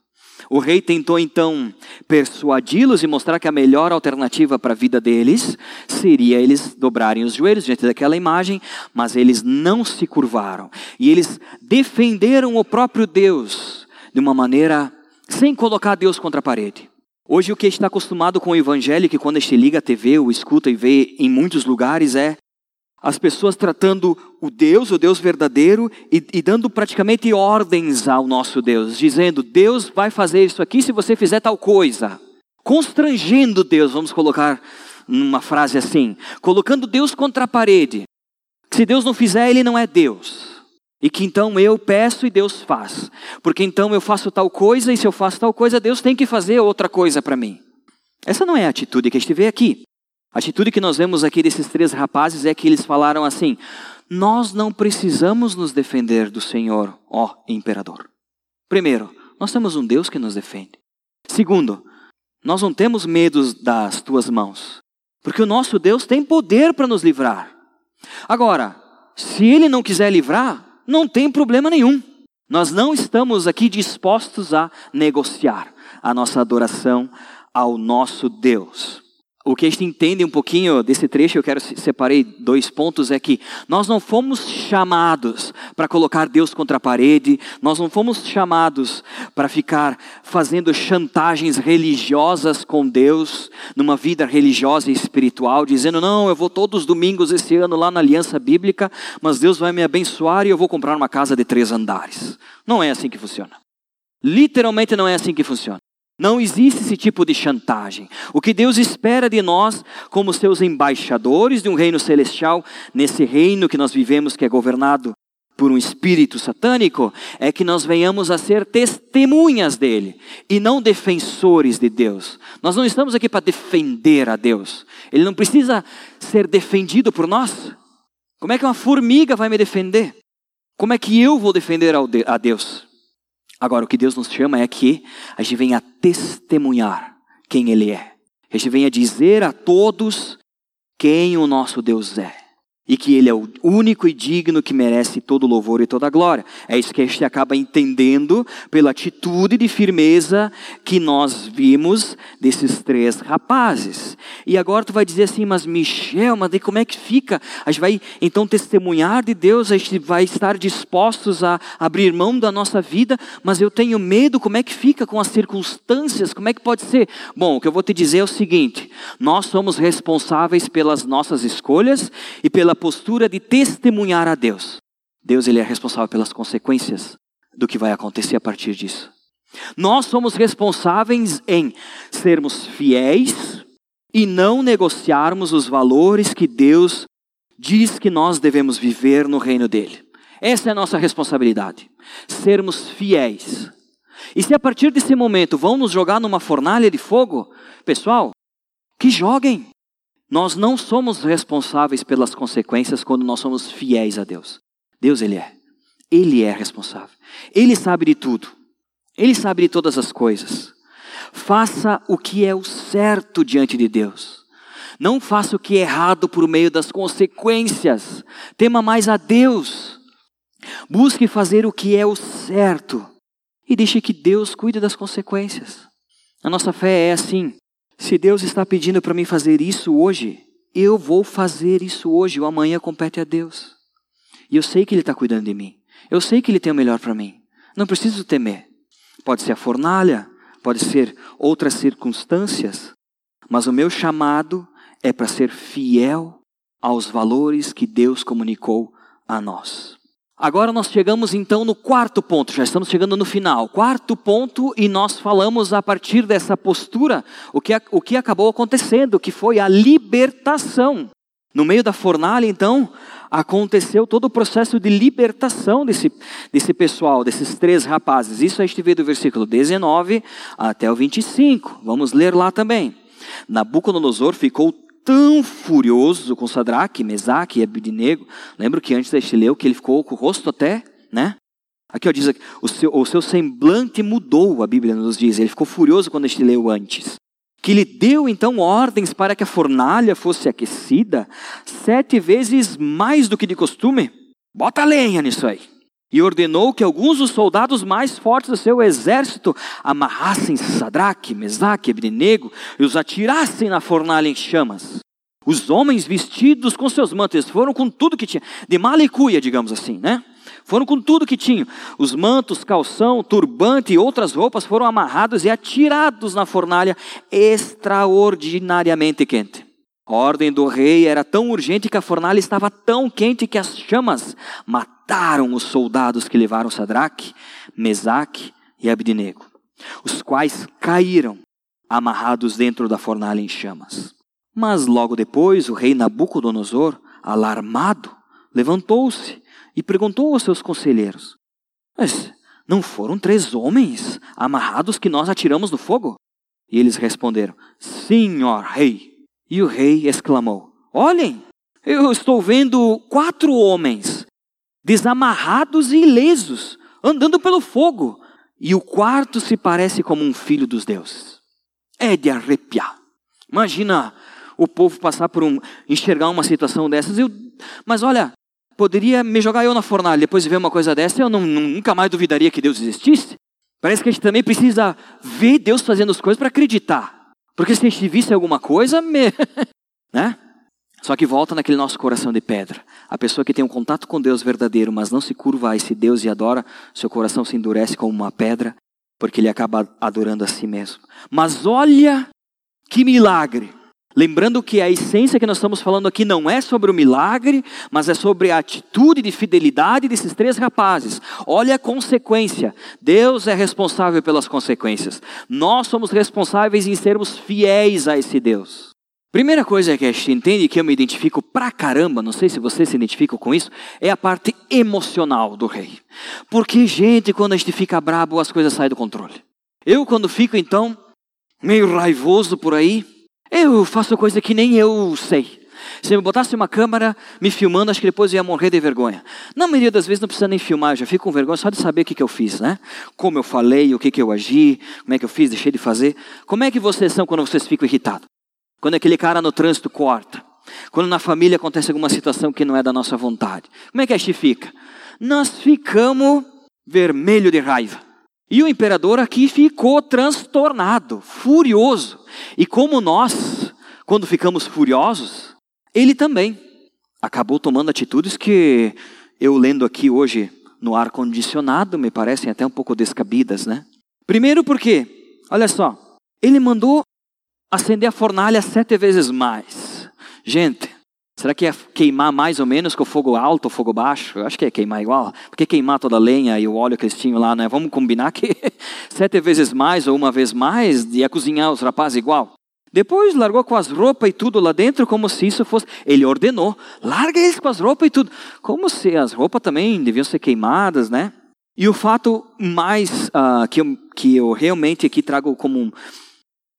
O rei tentou então persuadi-los e mostrar que a melhor alternativa para a vida deles seria eles dobrarem os joelhos diante daquela imagem, mas eles não se curvaram. E eles defenderam o próprio Deus de uma maneira sem colocar Deus contra a parede. Hoje o que está acostumado com o evangelho, que quando a gente liga a TV ou escuta e vê em muitos lugares, é as pessoas tratando o Deus, o Deus verdadeiro, e, e, dando praticamente ordens ao nosso Deus, dizendo: Deus vai fazer isso aqui se você fizer tal coisa. Constrangendo Deus, vamos colocar numa frase assim, colocando Deus contra a parede. Se Deus não fizer, ele não é Deus. E que então eu peço e Deus faz. Porque então eu faço tal coisa e se eu faço tal coisa, Deus tem que fazer outra coisa para mim. Essa não é a atitude que a gente vê aqui. A atitude que nós vemos aqui desses três rapazes é que eles falaram assim: Nós não precisamos nos defender do Senhor, ó imperador. Primeiro, nós temos um Deus que nos defende. Segundo, nós não temos medo das tuas mãos, porque o nosso Deus tem poder para nos livrar. Agora, se ele não quiser livrar, não tem problema nenhum. Nós não estamos aqui dispostos a negociar a nossa adoração ao nosso Deus. O que a gente entende um pouquinho desse trecho, eu quero separei dois pontos, é que nós não fomos chamados para colocar Deus contra a parede, nós não fomos chamados para ficar fazendo chantagens religiosas com Deus, numa vida religiosa e espiritual, dizendo, não, eu vou todos os domingos esse ano lá na Aliança Bíblica, mas Deus vai me abençoar e eu vou comprar uma casa de três andares. Não é assim que funciona. Literalmente não é assim que funciona. Não existe esse tipo de chantagem. O que Deus espera de nós, como seus embaixadores de um reino celestial, nesse reino que nós vivemos, que é governado por um espírito satânico, é que nós venhamos a ser testemunhas dele e não defensores de Deus. Nós não estamos aqui para defender a Deus. Ele não precisa ser defendido por nós. Como é que uma formiga vai me defender? Como é que eu vou defender a Deus? Agora, o que Deus nos chama é que a gente venha testemunhar quem Ele é. A gente venha dizer a todos quem o nosso Deus é e que Ele é o único e digno que merece todo louvor e toda glória. É isso que a gente acaba entendendo pela atitude de firmeza que nós vimos desses três rapazes. E agora tu vai dizer assim, mas Michel, mas como é que fica? A gente vai então testemunhar de Deus, a gente vai estar dispostos a abrir mão da nossa vida, mas eu tenho medo, como é que fica com as circunstâncias? Como é que pode ser? Bom, o que eu vou te dizer é o seguinte: nós somos responsáveis pelas nossas escolhas e pela pela postura de testemunhar a Deus. Deus ele é responsável pelas consequências do que vai acontecer a partir disso. Nós somos responsáveis em sermos fiéis e não negociarmos os valores que Deus diz que nós devemos viver no reino dele. Essa é a nossa responsabilidade. Sermos fiéis. E se a partir desse momento vão nos jogar numa fornalha de fogo, pessoal, que joguem. Nós não somos responsáveis pelas consequências quando nós somos fiéis a Deus. Deus, Ele é. Ele é responsável. Ele sabe de tudo. Ele sabe de todas as coisas. Faça o que é o certo diante de Deus. Não faça o que é errado por meio das consequências. Tema mais a Deus. Busque fazer o que é o certo. E deixe que Deus cuide das consequências. A nossa fé é assim. Se Deus está pedindo para mim fazer isso hoje, eu vou fazer isso hoje, o amanhã compete a Deus. E eu sei que Ele está cuidando de mim. Eu sei que Ele tem o melhor para mim. Não preciso temer. Pode ser a fornalha, pode ser outras circunstâncias, mas o meu chamado é para ser fiel aos valores que Deus comunicou a nós. Agora nós chegamos então no quarto ponto, já estamos chegando no final. Quarto ponto, e nós falamos a partir dessa postura o que, o que acabou acontecendo, que foi a libertação. No meio da fornalha, então, aconteceu todo o processo de libertação desse, desse pessoal, desses três rapazes. Isso a gente vê do versículo 19 até o 25. Vamos ler lá também. Nabucodonosor ficou tão furioso com Sadraque, Mesaque e Abednego. Lembro que antes da gente leu que ele ficou com o rosto até, né? Aqui ó, diz aqui, o seu, o seu semblante mudou, a Bíblia nos diz. Ele ficou furioso quando a gente leu antes. Que lhe deu então ordens para que a fornalha fosse aquecida sete vezes mais do que de costume. Bota lenha nisso aí e ordenou que alguns dos soldados mais fortes do seu exército amarrassem Sadraque, Mesaque e Abednego e os atirassem na fornalha em chamas. Os homens vestidos com seus mantos foram com tudo que tinha, de malicuia, digamos assim, né? Foram com tudo que tinham. Os mantos, calção, turbante e outras roupas foram amarrados e atirados na fornalha extraordinariamente quente. A ordem do rei era tão urgente que a fornalha estava tão quente que as chamas mataram os soldados que levaram Sadraque, Mesaque e Abednego, os quais caíram amarrados dentro da fornalha em chamas. Mas logo depois o rei Nabucodonosor, alarmado, levantou-se e perguntou aos seus conselheiros: Mas não foram três homens amarrados que nós atiramos no fogo? E eles responderam: ó rei. E o rei exclamou: Olhem, eu estou vendo quatro homens desamarrados e ilesos, andando pelo fogo, e o quarto se parece como um filho dos deuses. É de arrepiar. Imagina o povo passar por um, enxergar uma situação dessas. Eu, mas olha, poderia me jogar eu na fornalha depois de ver uma coisa dessa, eu não, nunca mais duvidaria que Deus existisse. Parece que a gente também precisa ver Deus fazendo as coisas para acreditar. Porque se visse alguma coisa, me... né? Só que volta naquele nosso coração de pedra. A pessoa que tem um contato com Deus verdadeiro, mas não se curva a esse Deus e adora, seu coração se endurece como uma pedra, porque ele acaba adorando a si mesmo. Mas olha que milagre! Lembrando que a essência que nós estamos falando aqui não é sobre o milagre, mas é sobre a atitude de fidelidade desses três rapazes. Olha a consequência. Deus é responsável pelas consequências. Nós somos responsáveis em sermos fiéis a esse Deus. Primeira coisa que a gente entende que eu me identifico pra caramba, não sei se você se identifica com isso, é a parte emocional do rei. Porque, gente, quando a gente fica brabo, as coisas saem do controle. Eu, quando fico, então, meio raivoso por aí, eu faço coisa que nem eu sei. Se me botasse uma câmera me filmando, acho que depois eu ia morrer de vergonha. Na maioria das vezes não precisa nem filmar, já fico com vergonha só de saber o que, que eu fiz, né? Como eu falei, o que, que eu agi, como é que eu fiz, deixei de fazer. Como é que vocês são quando vocês ficam irritados? Quando aquele cara no trânsito corta. Quando na família acontece alguma situação que não é da nossa vontade. Como é que a gente fica? Nós ficamos vermelho de raiva. E o imperador aqui ficou transtornado, furioso. E como nós, quando ficamos furiosos, ele também acabou tomando atitudes que eu lendo aqui hoje no ar condicionado me parecem até um pouco descabidas, né? Primeiro porque, olha só, ele mandou acender a fornalha sete vezes mais. Gente, será que é queimar mais ou menos com fogo alto ou fogo baixo? Eu acho que é queimar igual. Porque queimar toda a lenha e o óleo que eles tinham lá, né? Vamos combinar que sete vezes mais ou uma vez mais ia cozinhar os rapazes igual. Depois largou com as roupas e tudo lá dentro, como se isso fosse. Ele ordenou: larga eles com as roupas e tudo. Como se as roupas também deviam ser queimadas, né? E o fato mais uh, que, eu, que eu realmente aqui trago como um,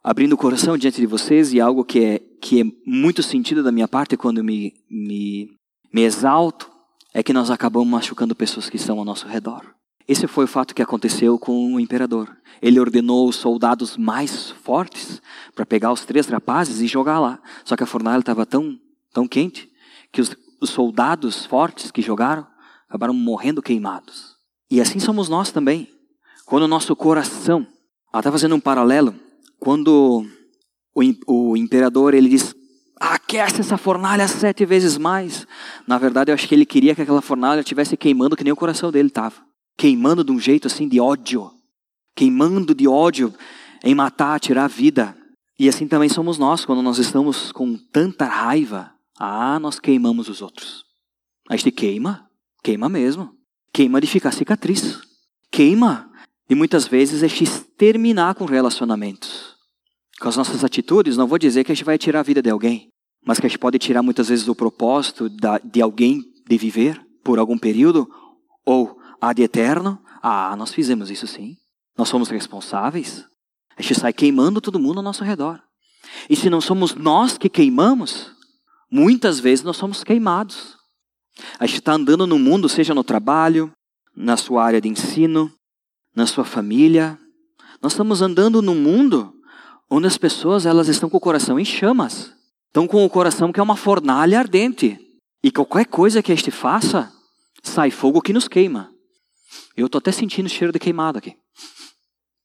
abrindo o coração diante de vocês e algo que é, que é muito sentido da minha parte quando me, me, me exalto, é que nós acabamos machucando pessoas que estão ao nosso redor. Esse foi o fato que aconteceu com o imperador. Ele ordenou os soldados mais fortes para pegar os três rapazes e jogar lá. Só que a fornalha estava tão, tão quente que os, os soldados fortes que jogaram acabaram morrendo queimados. E assim somos nós também. Quando o nosso coração, ela está fazendo um paralelo quando o, o imperador ele diz, aquece essa fornalha sete vezes mais. Na verdade, eu acho que ele queria que aquela fornalha estivesse queimando que nem o coração dele estava. Queimando de um jeito assim de ódio. Queimando de ódio em matar, tirar a vida. E assim também somos nós, quando nós estamos com tanta raiva. Ah, nós queimamos os outros. A gente queima, queima mesmo. Queima de ficar cicatriz. Queima de muitas vezes a gente terminar com relacionamentos com as nossas atitudes, não vou dizer que a gente vai tirar a vida de alguém, mas que a gente pode tirar muitas vezes o propósito de alguém de viver por algum período, ou a de eterno. Ah, nós fizemos isso sim. Nós somos responsáveis. A gente sai queimando todo mundo ao nosso redor. E se não somos nós que queimamos, muitas vezes nós somos queimados. A gente está andando no mundo, seja no trabalho, na sua área de ensino, na sua família. Nós estamos andando no mundo onde as pessoas elas estão com o coração em chamas, estão com o coração que é uma fornalha ardente. E qualquer coisa que este faça, sai fogo que nos queima. Eu estou até sentindo cheiro de queimado aqui.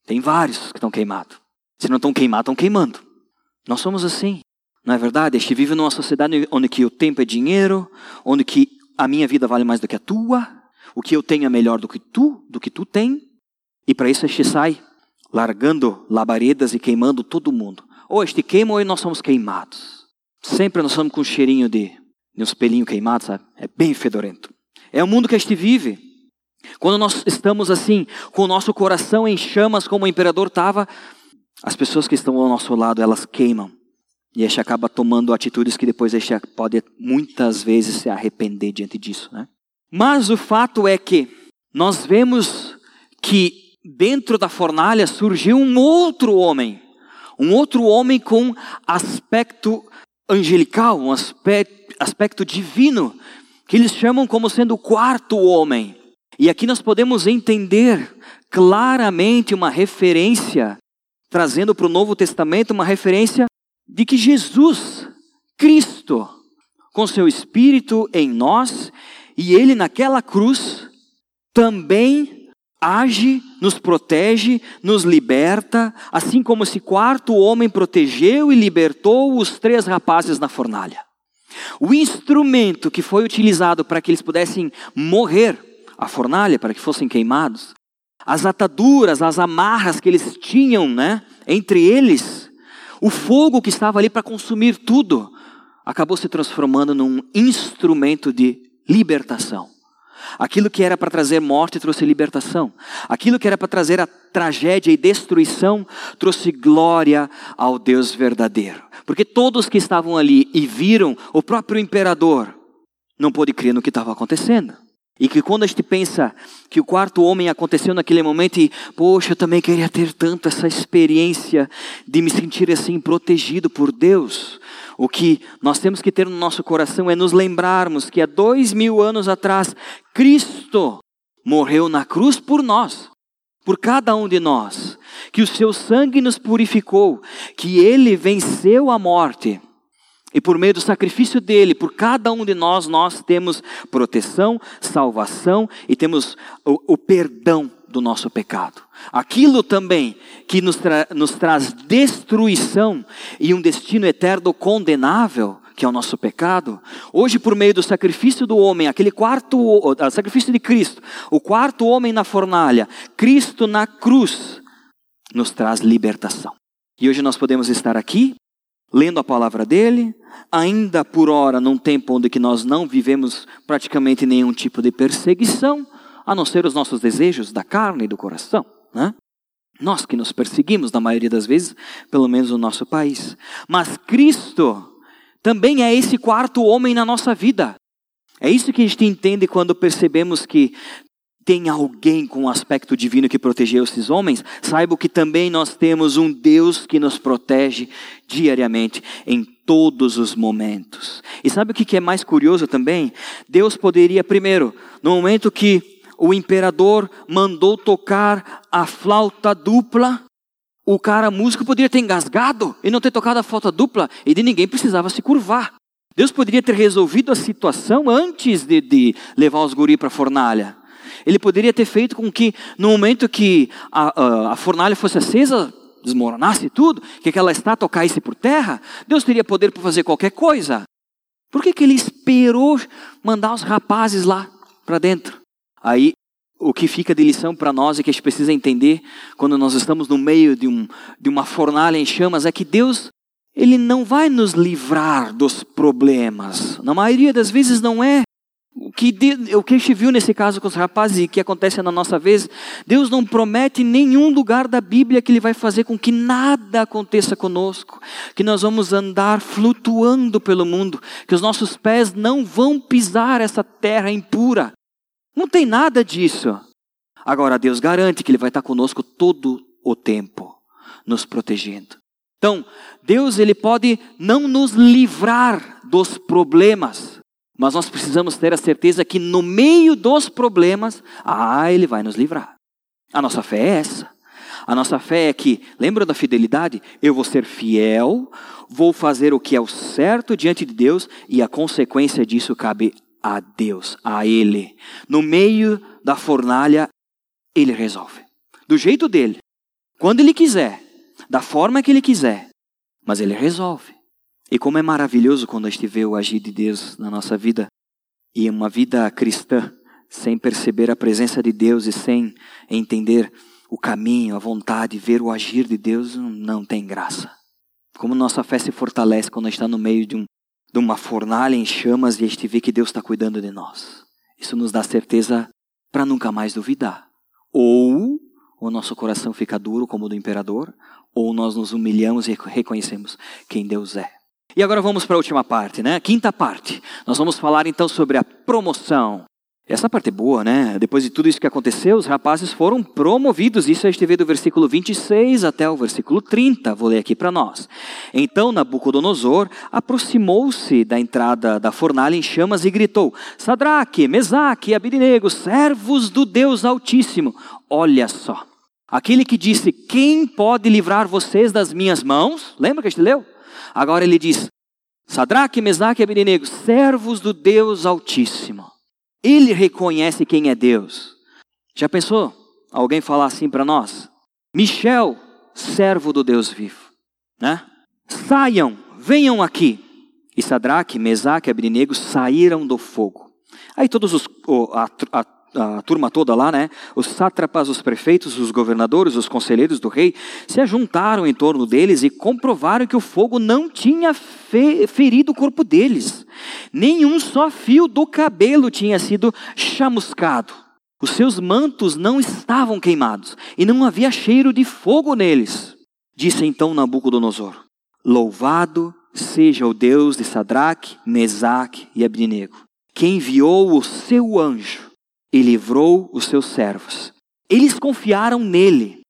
Tem vários que estão queimados. Se não estão queimados, estão queimando. Nós somos assim. Não é verdade? A gente vive numa sociedade onde que o tempo é dinheiro, onde que a minha vida vale mais do que a tua, o que eu tenho é melhor do que tu, do que tu tem. E para isso a gente sai largando labaredas e queimando todo mundo. Ou este queima ou nós somos queimados. Sempre nós somos com um cheirinho de, de uns pelinhos queimados, sabe? É bem fedorento. É o mundo que a gente vive. Quando nós estamos assim, com o nosso coração em chamas, como o imperador estava, as pessoas que estão ao nosso lado, elas queimam. E a gente acaba tomando atitudes que depois a gente pode muitas vezes se arrepender diante disso, né? Mas o fato é que nós vemos que dentro da fornalha surgiu um outro homem, um outro homem com aspecto angelical, um aspecto, aspecto divino, que eles chamam como sendo o quarto homem. E aqui nós podemos entender claramente uma referência, trazendo para o Novo Testamento uma referência de que Jesus, Cristo, com seu Espírito em nós, e Ele naquela cruz, também age, nos protege, nos liberta, assim como esse quarto homem protegeu e libertou os três rapazes na fornalha. O instrumento que foi utilizado para que eles pudessem morrer, a fornalha, para que fossem queimados, as ataduras, as amarras que eles tinham, né, entre eles, o fogo que estava ali para consumir tudo, acabou se transformando num instrumento de libertação. Aquilo que era para trazer morte trouxe libertação. Aquilo que era para trazer a tragédia e destruição trouxe glória ao Deus verdadeiro. Porque todos que estavam ali e viram o próprio imperador não pôde crer no que estava acontecendo. E que quando a gente pensa que o quarto homem aconteceu naquele momento e, poxa, eu também queria ter tanto essa experiência de me sentir assim protegido por Deus. O que nós temos que ter no nosso coração é nos lembrarmos que há dois mil anos atrás, Cristo morreu na cruz por nós, por cada um de nós, que o seu sangue nos purificou, que ele venceu a morte e por meio do sacrifício dele, por cada um de nós, nós temos proteção, salvação e temos o, o perdão do nosso pecado. Aquilo também que nos, tra nos traz destruição e um destino eterno condenável, que é o nosso pecado, hoje por meio do sacrifício do homem, aquele quarto, o sacrifício de Cristo, o quarto homem na fornalha, Cristo na cruz, nos traz libertação. E hoje nós podemos estar aqui lendo a palavra dele, ainda por hora num tempo onde que nós não vivemos praticamente nenhum tipo de perseguição, a não ser os nossos desejos da carne e do coração, né? Nós que nos perseguimos, na maioria das vezes, pelo menos no nosso país. Mas Cristo também é esse quarto homem na nossa vida. É isso que a gente entende quando percebemos que tem alguém com um aspecto divino que protegeu esses homens, saiba que também nós temos um Deus que nos protege diariamente em todos os momentos. E sabe o que é mais curioso também? Deus poderia, primeiro, no momento que o imperador mandou tocar a flauta dupla, o cara músico poderia ter engasgado e não ter tocado a flauta dupla, e de ninguém precisava se curvar. Deus poderia ter resolvido a situação antes de, de levar os guri para a fornalha. Ele poderia ter feito com que, no momento que a, a, a fornalha fosse acesa, desmoronasse tudo, que aquela estátua caísse por terra, Deus teria poder para fazer qualquer coisa. Por que, que ele esperou mandar os rapazes lá para dentro? Aí, o que fica de lição para nós e que a gente precisa entender quando nós estamos no meio de, um, de uma fornalha em chamas é que Deus, Ele não vai nos livrar dos problemas. Na maioria das vezes não é o que, o que a gente viu nesse caso com os rapazes e que acontece na nossa vez, Deus não promete em nenhum lugar da Bíblia que Ele vai fazer com que nada aconteça conosco, que nós vamos andar flutuando pelo mundo, que os nossos pés não vão pisar essa terra impura. Não tem nada disso. Agora, Deus garante que Ele vai estar conosco todo o tempo, nos protegendo. Então, Deus ele pode não nos livrar dos problemas, mas nós precisamos ter a certeza que no meio dos problemas, ah, Ele vai nos livrar. A nossa fé é essa. A nossa fé é que, lembra da fidelidade? Eu vou ser fiel, vou fazer o que é o certo diante de Deus e a consequência disso cabe a Deus, a Ele. No meio da fornalha, Ele resolve. Do jeito dele, quando Ele quiser, da forma que Ele quiser, mas Ele resolve. E como é maravilhoso quando a gente vê o agir de Deus na nossa vida e uma vida cristã sem perceber a presença de Deus e sem entender o caminho, a vontade, ver o agir de Deus, não tem graça. Como nossa fé se fortalece quando a gente está no meio de, um, de uma fornalha em chamas e a gente vê que Deus está cuidando de nós. Isso nos dá certeza para nunca mais duvidar. Ou o nosso coração fica duro como o do imperador, ou nós nos humilhamos e reconhecemos quem Deus é. E agora vamos para a última parte, né? Quinta parte. Nós vamos falar então sobre a promoção. Essa parte é boa, né? Depois de tudo isso que aconteceu, os rapazes foram promovidos. Isso a gente vê do versículo 26 até o versículo 30. Vou ler aqui para nós. Então Nabucodonosor aproximou-se da entrada da fornalha em chamas e gritou: Sadraque, Mesaque e Abidinego, servos do Deus Altíssimo, olha só. Aquele que disse: Quem pode livrar vocês das minhas mãos? Lembra que a gente leu? Agora ele diz: Sadraque, Mesaque e Abidinego, servos do Deus Altíssimo. Ele reconhece quem é Deus. Já pensou alguém falar assim para nós? Michel, servo do Deus vivo, né? Saiam, venham aqui. E Sadraque, Mesaque e Abrinego saíram do fogo. Aí todos os a, a, a turma toda lá, né? Os sátrapas, os prefeitos, os governadores, os conselheiros do rei se ajuntaram em torno deles e comprovaram que o fogo não tinha fe, ferido o corpo deles. Nenhum só fio do cabelo tinha sido chamuscado. Os seus mantos não estavam queimados e não havia cheiro de fogo neles. Disse então Nabucodonosor: Louvado seja o Deus de Sadraque, Mesaque e Abdinego, que enviou o seu anjo e livrou os seus servos. Eles confiaram nele,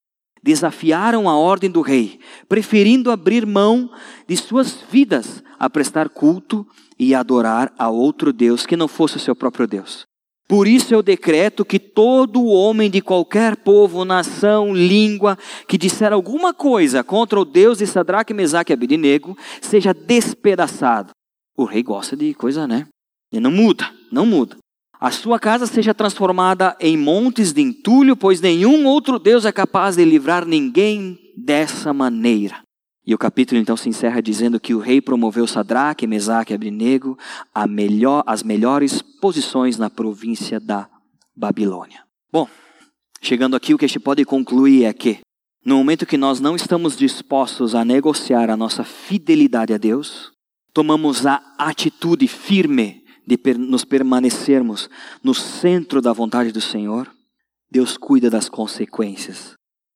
desafiaram a ordem do rei, preferindo abrir mão de suas vidas a prestar culto e adorar a outro Deus que não fosse o seu próprio Deus. Por isso eu decreto que todo homem de qualquer povo, nação, língua, que disser alguma coisa contra o Deus de Sadraque, Mesaque e Abednego, seja despedaçado. O rei gosta de coisa, né? E não muda, não muda. A sua casa seja transformada em montes de entulho, pois nenhum outro Deus é capaz de livrar ninguém dessa maneira. E o capítulo então se encerra dizendo que o rei promoveu Sadraque, Mesaque e Abrinego a melhor, as melhores posições na província da Babilônia. Bom, chegando aqui, o que a gente pode concluir é que, no momento que nós não estamos dispostos a negociar a nossa fidelidade a Deus, tomamos a atitude firme de nos permanecermos no centro da vontade do Senhor, Deus cuida das consequências.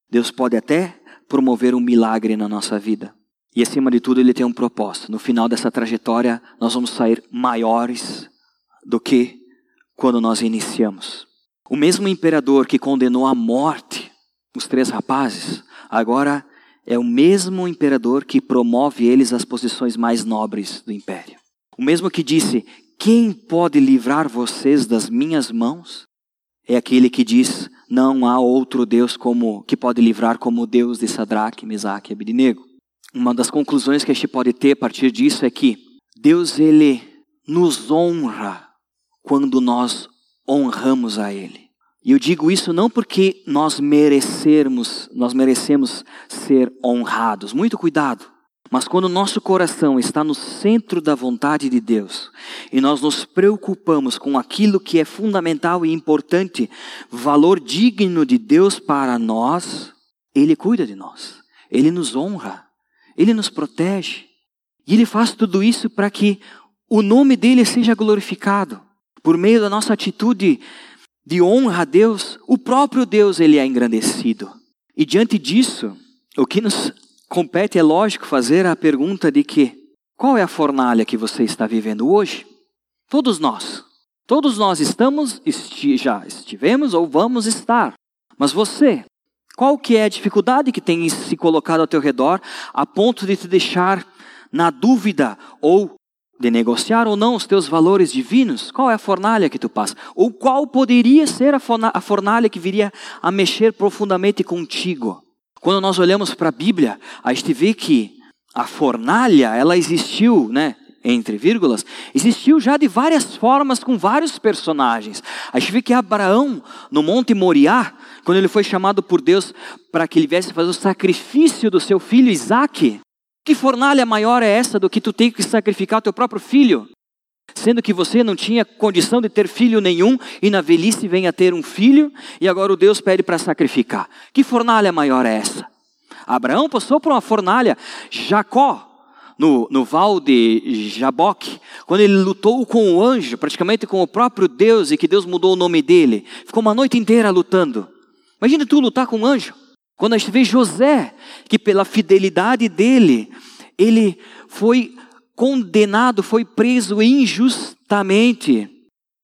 Deus pode até promover um milagre na nossa vida. E acima de tudo, ele tem um propósito. No final dessa trajetória, nós vamos sair maiores do que quando nós iniciamos. O mesmo imperador que condenou à morte os três rapazes, agora é o mesmo imperador que promove eles às posições mais nobres do império. O mesmo que disse: Quem pode livrar vocês das minhas mãos? É aquele que diz: não há outro Deus como que pode livrar como o Deus de Sadraque, Mesaque e Abednego. Uma das conclusões que a gente pode ter a partir disso é que Deus ele nos honra quando nós honramos a ele. E eu digo isso não porque nós merecermos, nós merecemos ser honrados. Muito cuidado. Mas quando o nosso coração está no centro da vontade de Deus e nós nos preocupamos com aquilo que é fundamental e importante, valor digno de Deus para nós, Ele cuida de nós, Ele nos honra, Ele nos protege. E Ele faz tudo isso para que o nome dele seja glorificado. Por meio da nossa atitude de honra a Deus, o próprio Deus ele é engrandecido. E diante disso, o que nos compete, é lógico, fazer a pergunta de que qual é a fornalha que você está vivendo hoje? Todos nós. Todos nós estamos, esti já estivemos ou vamos estar. Mas você, qual que é a dificuldade que tem se colocado ao teu redor a ponto de te deixar na dúvida ou de negociar ou não os teus valores divinos? Qual é a fornalha que tu passa? Ou qual poderia ser a fornalha que viria a mexer profundamente contigo? Quando nós olhamos para a Bíblia, a gente vê que a fornalha, ela existiu, né? Entre vírgulas, existiu já de várias formas com vários personagens. A gente vê que Abraão, no Monte Moriá, quando ele foi chamado por Deus para que ele viesse fazer o sacrifício do seu filho Isaque, que fornalha maior é essa do que tu ter que sacrificar o teu próprio filho? Sendo que você não tinha condição de ter filho nenhum e na velhice vem a ter um filho e agora o Deus pede para sacrificar. Que fornalha maior é essa? Abraão passou por uma fornalha. Jacó, no, no val de Jaboque, quando ele lutou com o anjo, praticamente com o próprio Deus e que Deus mudou o nome dele, ficou uma noite inteira lutando. Imagina tu lutar com um anjo. Quando a gente vê José, que pela fidelidade dele, ele foi condenado, foi preso injustamente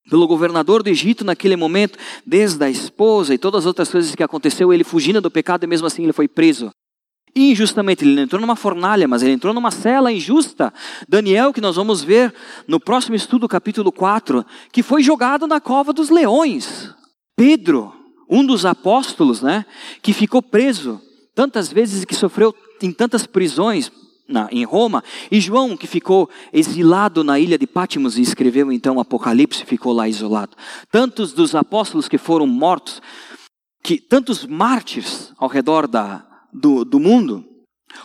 pelo governador do Egito naquele momento, desde a esposa e todas as outras coisas que aconteceu, ele fugindo do pecado e mesmo assim ele foi preso. Injustamente, ele entrou numa fornalha, mas ele entrou numa cela injusta. Daniel, que nós vamos ver no próximo estudo, capítulo 4, que foi jogado na cova dos leões. Pedro, um dos apóstolos, né, que ficou preso tantas vezes e que sofreu em tantas prisões na, em Roma, e João, que ficou exilado na ilha de Pátimos e escreveu então Apocalipse, ficou lá isolado. Tantos dos apóstolos que foram mortos, que tantos mártires ao redor da, do, do mundo,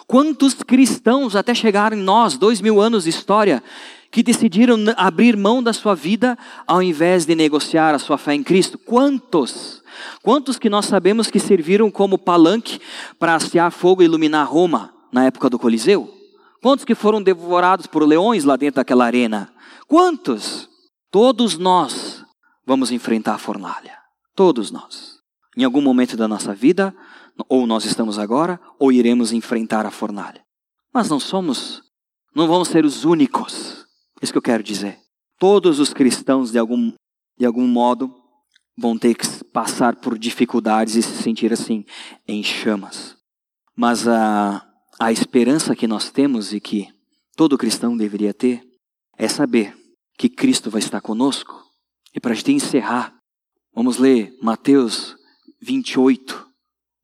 quantos cristãos até chegaram em nós, dois mil anos de história, que decidiram abrir mão da sua vida ao invés de negociar a sua fé em Cristo. Quantos? Quantos que nós sabemos que serviram como palanque para hastear fogo e iluminar Roma na época do Coliseu? Quantos que foram devorados por leões lá dentro daquela arena? Quantos? Todos nós vamos enfrentar a fornalha. Todos nós. Em algum momento da nossa vida, ou nós estamos agora, ou iremos enfrentar a fornalha. Mas não somos, não vamos ser os únicos. É isso que eu quero dizer. Todos os cristãos, de algum, de algum modo, vão ter que passar por dificuldades e se sentir assim, em chamas. Mas a, a esperança que nós temos e que todo cristão deveria ter é saber que Cristo vai estar conosco. E para a gente encerrar, vamos ler Mateus 28,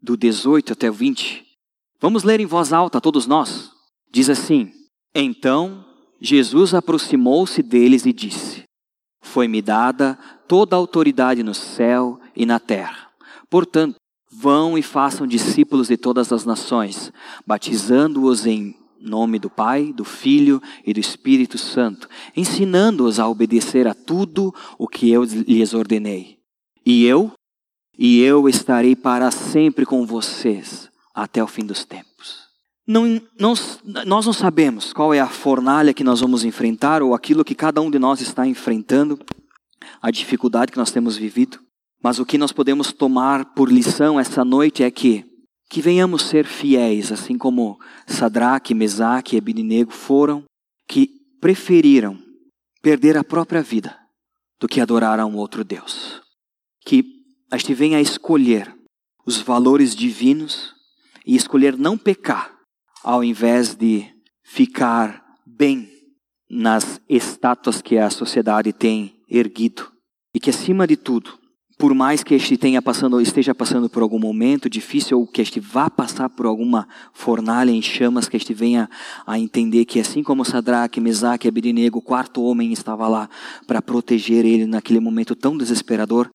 do 18 até o 20. Vamos ler em voz alta, todos nós. Diz assim: Então Jesus aproximou-se deles e disse: Foi-me dada toda a autoridade no céu e na terra. Portanto, vão e façam discípulos de todas as nações, batizando-os em nome do Pai, do Filho e do Espírito Santo, ensinando-os a obedecer a tudo o que eu lhes ordenei. E eu, e eu estarei para sempre com vocês até o fim dos tempos. Não, não, nós não sabemos qual é a fornalha que nós vamos enfrentar ou aquilo que cada um de nós está enfrentando, a dificuldade que nós temos vivido, mas o que nós podemos tomar por lição essa noite é que que venhamos ser fiéis, assim como Sadraque, Mesaque e Abednego foram, que preferiram perder a própria vida do que adorar a um outro Deus. Que a gente venha a escolher os valores divinos e escolher não pecar, ao invés de ficar bem nas estátuas que a sociedade tem erguido. E que, acima de tudo, por mais que este tenha passando, esteja passando por algum momento difícil ou que este vá passar por alguma fornalha em chamas, que este venha a entender que assim como Sadraque, Mesaque e Abednego, o quarto homem estava lá para proteger ele naquele momento tão desesperador,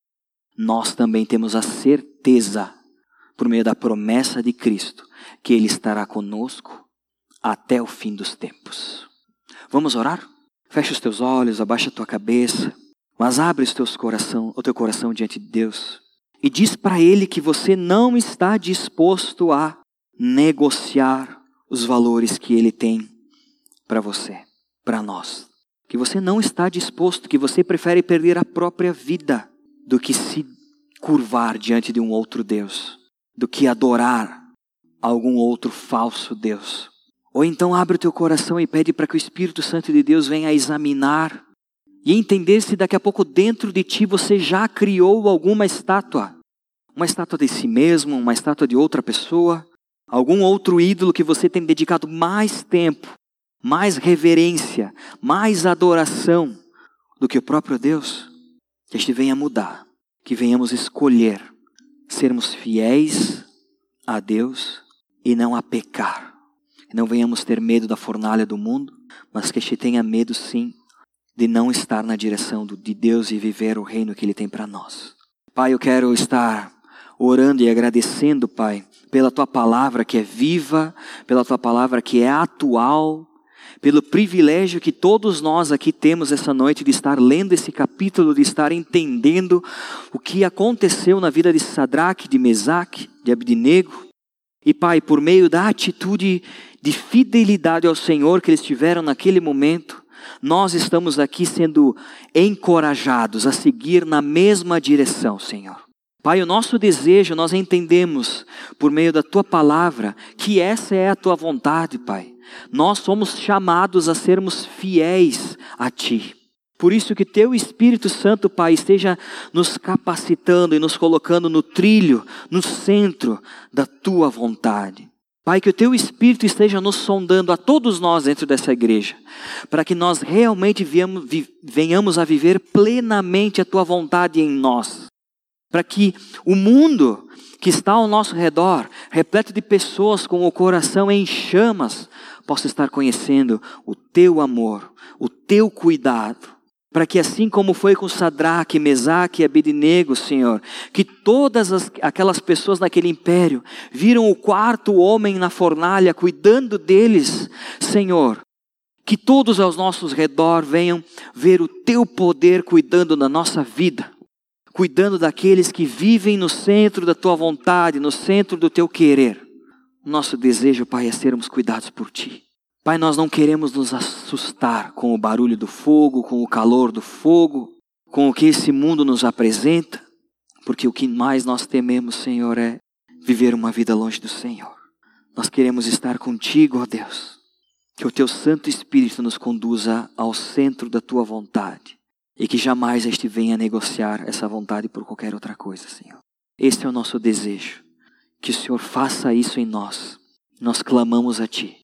nós também temos a certeza, por meio da promessa de Cristo, que Ele estará conosco até o fim dos tempos. Vamos orar? Fecha os teus olhos, abaixa a tua cabeça, mas abre os teus coração, o teu coração diante de Deus e diz para Ele que você não está disposto a negociar os valores que Ele tem para você, para nós. Que você não está disposto, que você prefere perder a própria vida do que se curvar diante de um outro Deus, do que adorar algum outro falso Deus. Ou então abre o teu coração e pede para que o Espírito Santo de Deus venha examinar e entender se daqui a pouco dentro de ti você já criou alguma estátua. Uma estátua de si mesmo, uma estátua de outra pessoa, algum outro ídolo que você tem dedicado mais tempo, mais reverência, mais adoração do que o próprio Deus. Que este venha mudar, que venhamos escolher sermos fiéis a Deus e não a pecar. Que não venhamos ter medo da fornalha do mundo, mas que a gente tenha medo sim de não estar na direção de Deus e viver o reino que Ele tem para nós. Pai, eu quero estar orando e agradecendo, Pai, pela Tua palavra que é viva, pela Tua palavra que é atual, pelo privilégio que todos nós aqui temos essa noite de estar lendo esse capítulo, de estar entendendo o que aconteceu na vida de Sadraque, de Mesaque, de Abednego, e Pai, por meio da atitude de fidelidade ao Senhor que eles tiveram naquele momento, nós estamos aqui sendo encorajados a seguir na mesma direção, Senhor. Pai, o nosso desejo, nós entendemos por meio da tua palavra que essa é a tua vontade, Pai. Nós somos chamados a sermos fiéis a ti. Por isso que teu Espírito Santo, Pai, esteja nos capacitando e nos colocando no trilho, no centro da tua vontade. Pai, que o teu Espírito esteja nos sondando a todos nós dentro dessa igreja, para que nós realmente venhamos a viver plenamente a tua vontade em nós para que o mundo que está ao nosso redor, repleto de pessoas com o coração em chamas, possa estar conhecendo o teu amor, o teu cuidado. Para que assim como foi com Sadraque, Mesaque e Abednego, Senhor, que todas as, aquelas pessoas naquele império viram o quarto homem na fornalha cuidando deles, Senhor, que todos aos nossos redor venham ver o teu poder cuidando da nossa vida cuidando daqueles que vivem no centro da tua vontade, no centro do teu querer. Nosso desejo, Pai, é sermos cuidados por ti. Pai, nós não queremos nos assustar com o barulho do fogo, com o calor do fogo, com o que esse mundo nos apresenta, porque o que mais nós tememos, Senhor, é viver uma vida longe do Senhor. Nós queremos estar contigo, ó Deus. Que o teu Santo Espírito nos conduza ao centro da tua vontade e que jamais este venha negociar essa vontade por qualquer outra coisa, Senhor. Este é o nosso desejo. Que o Senhor faça isso em nós. Nós clamamos a Ti.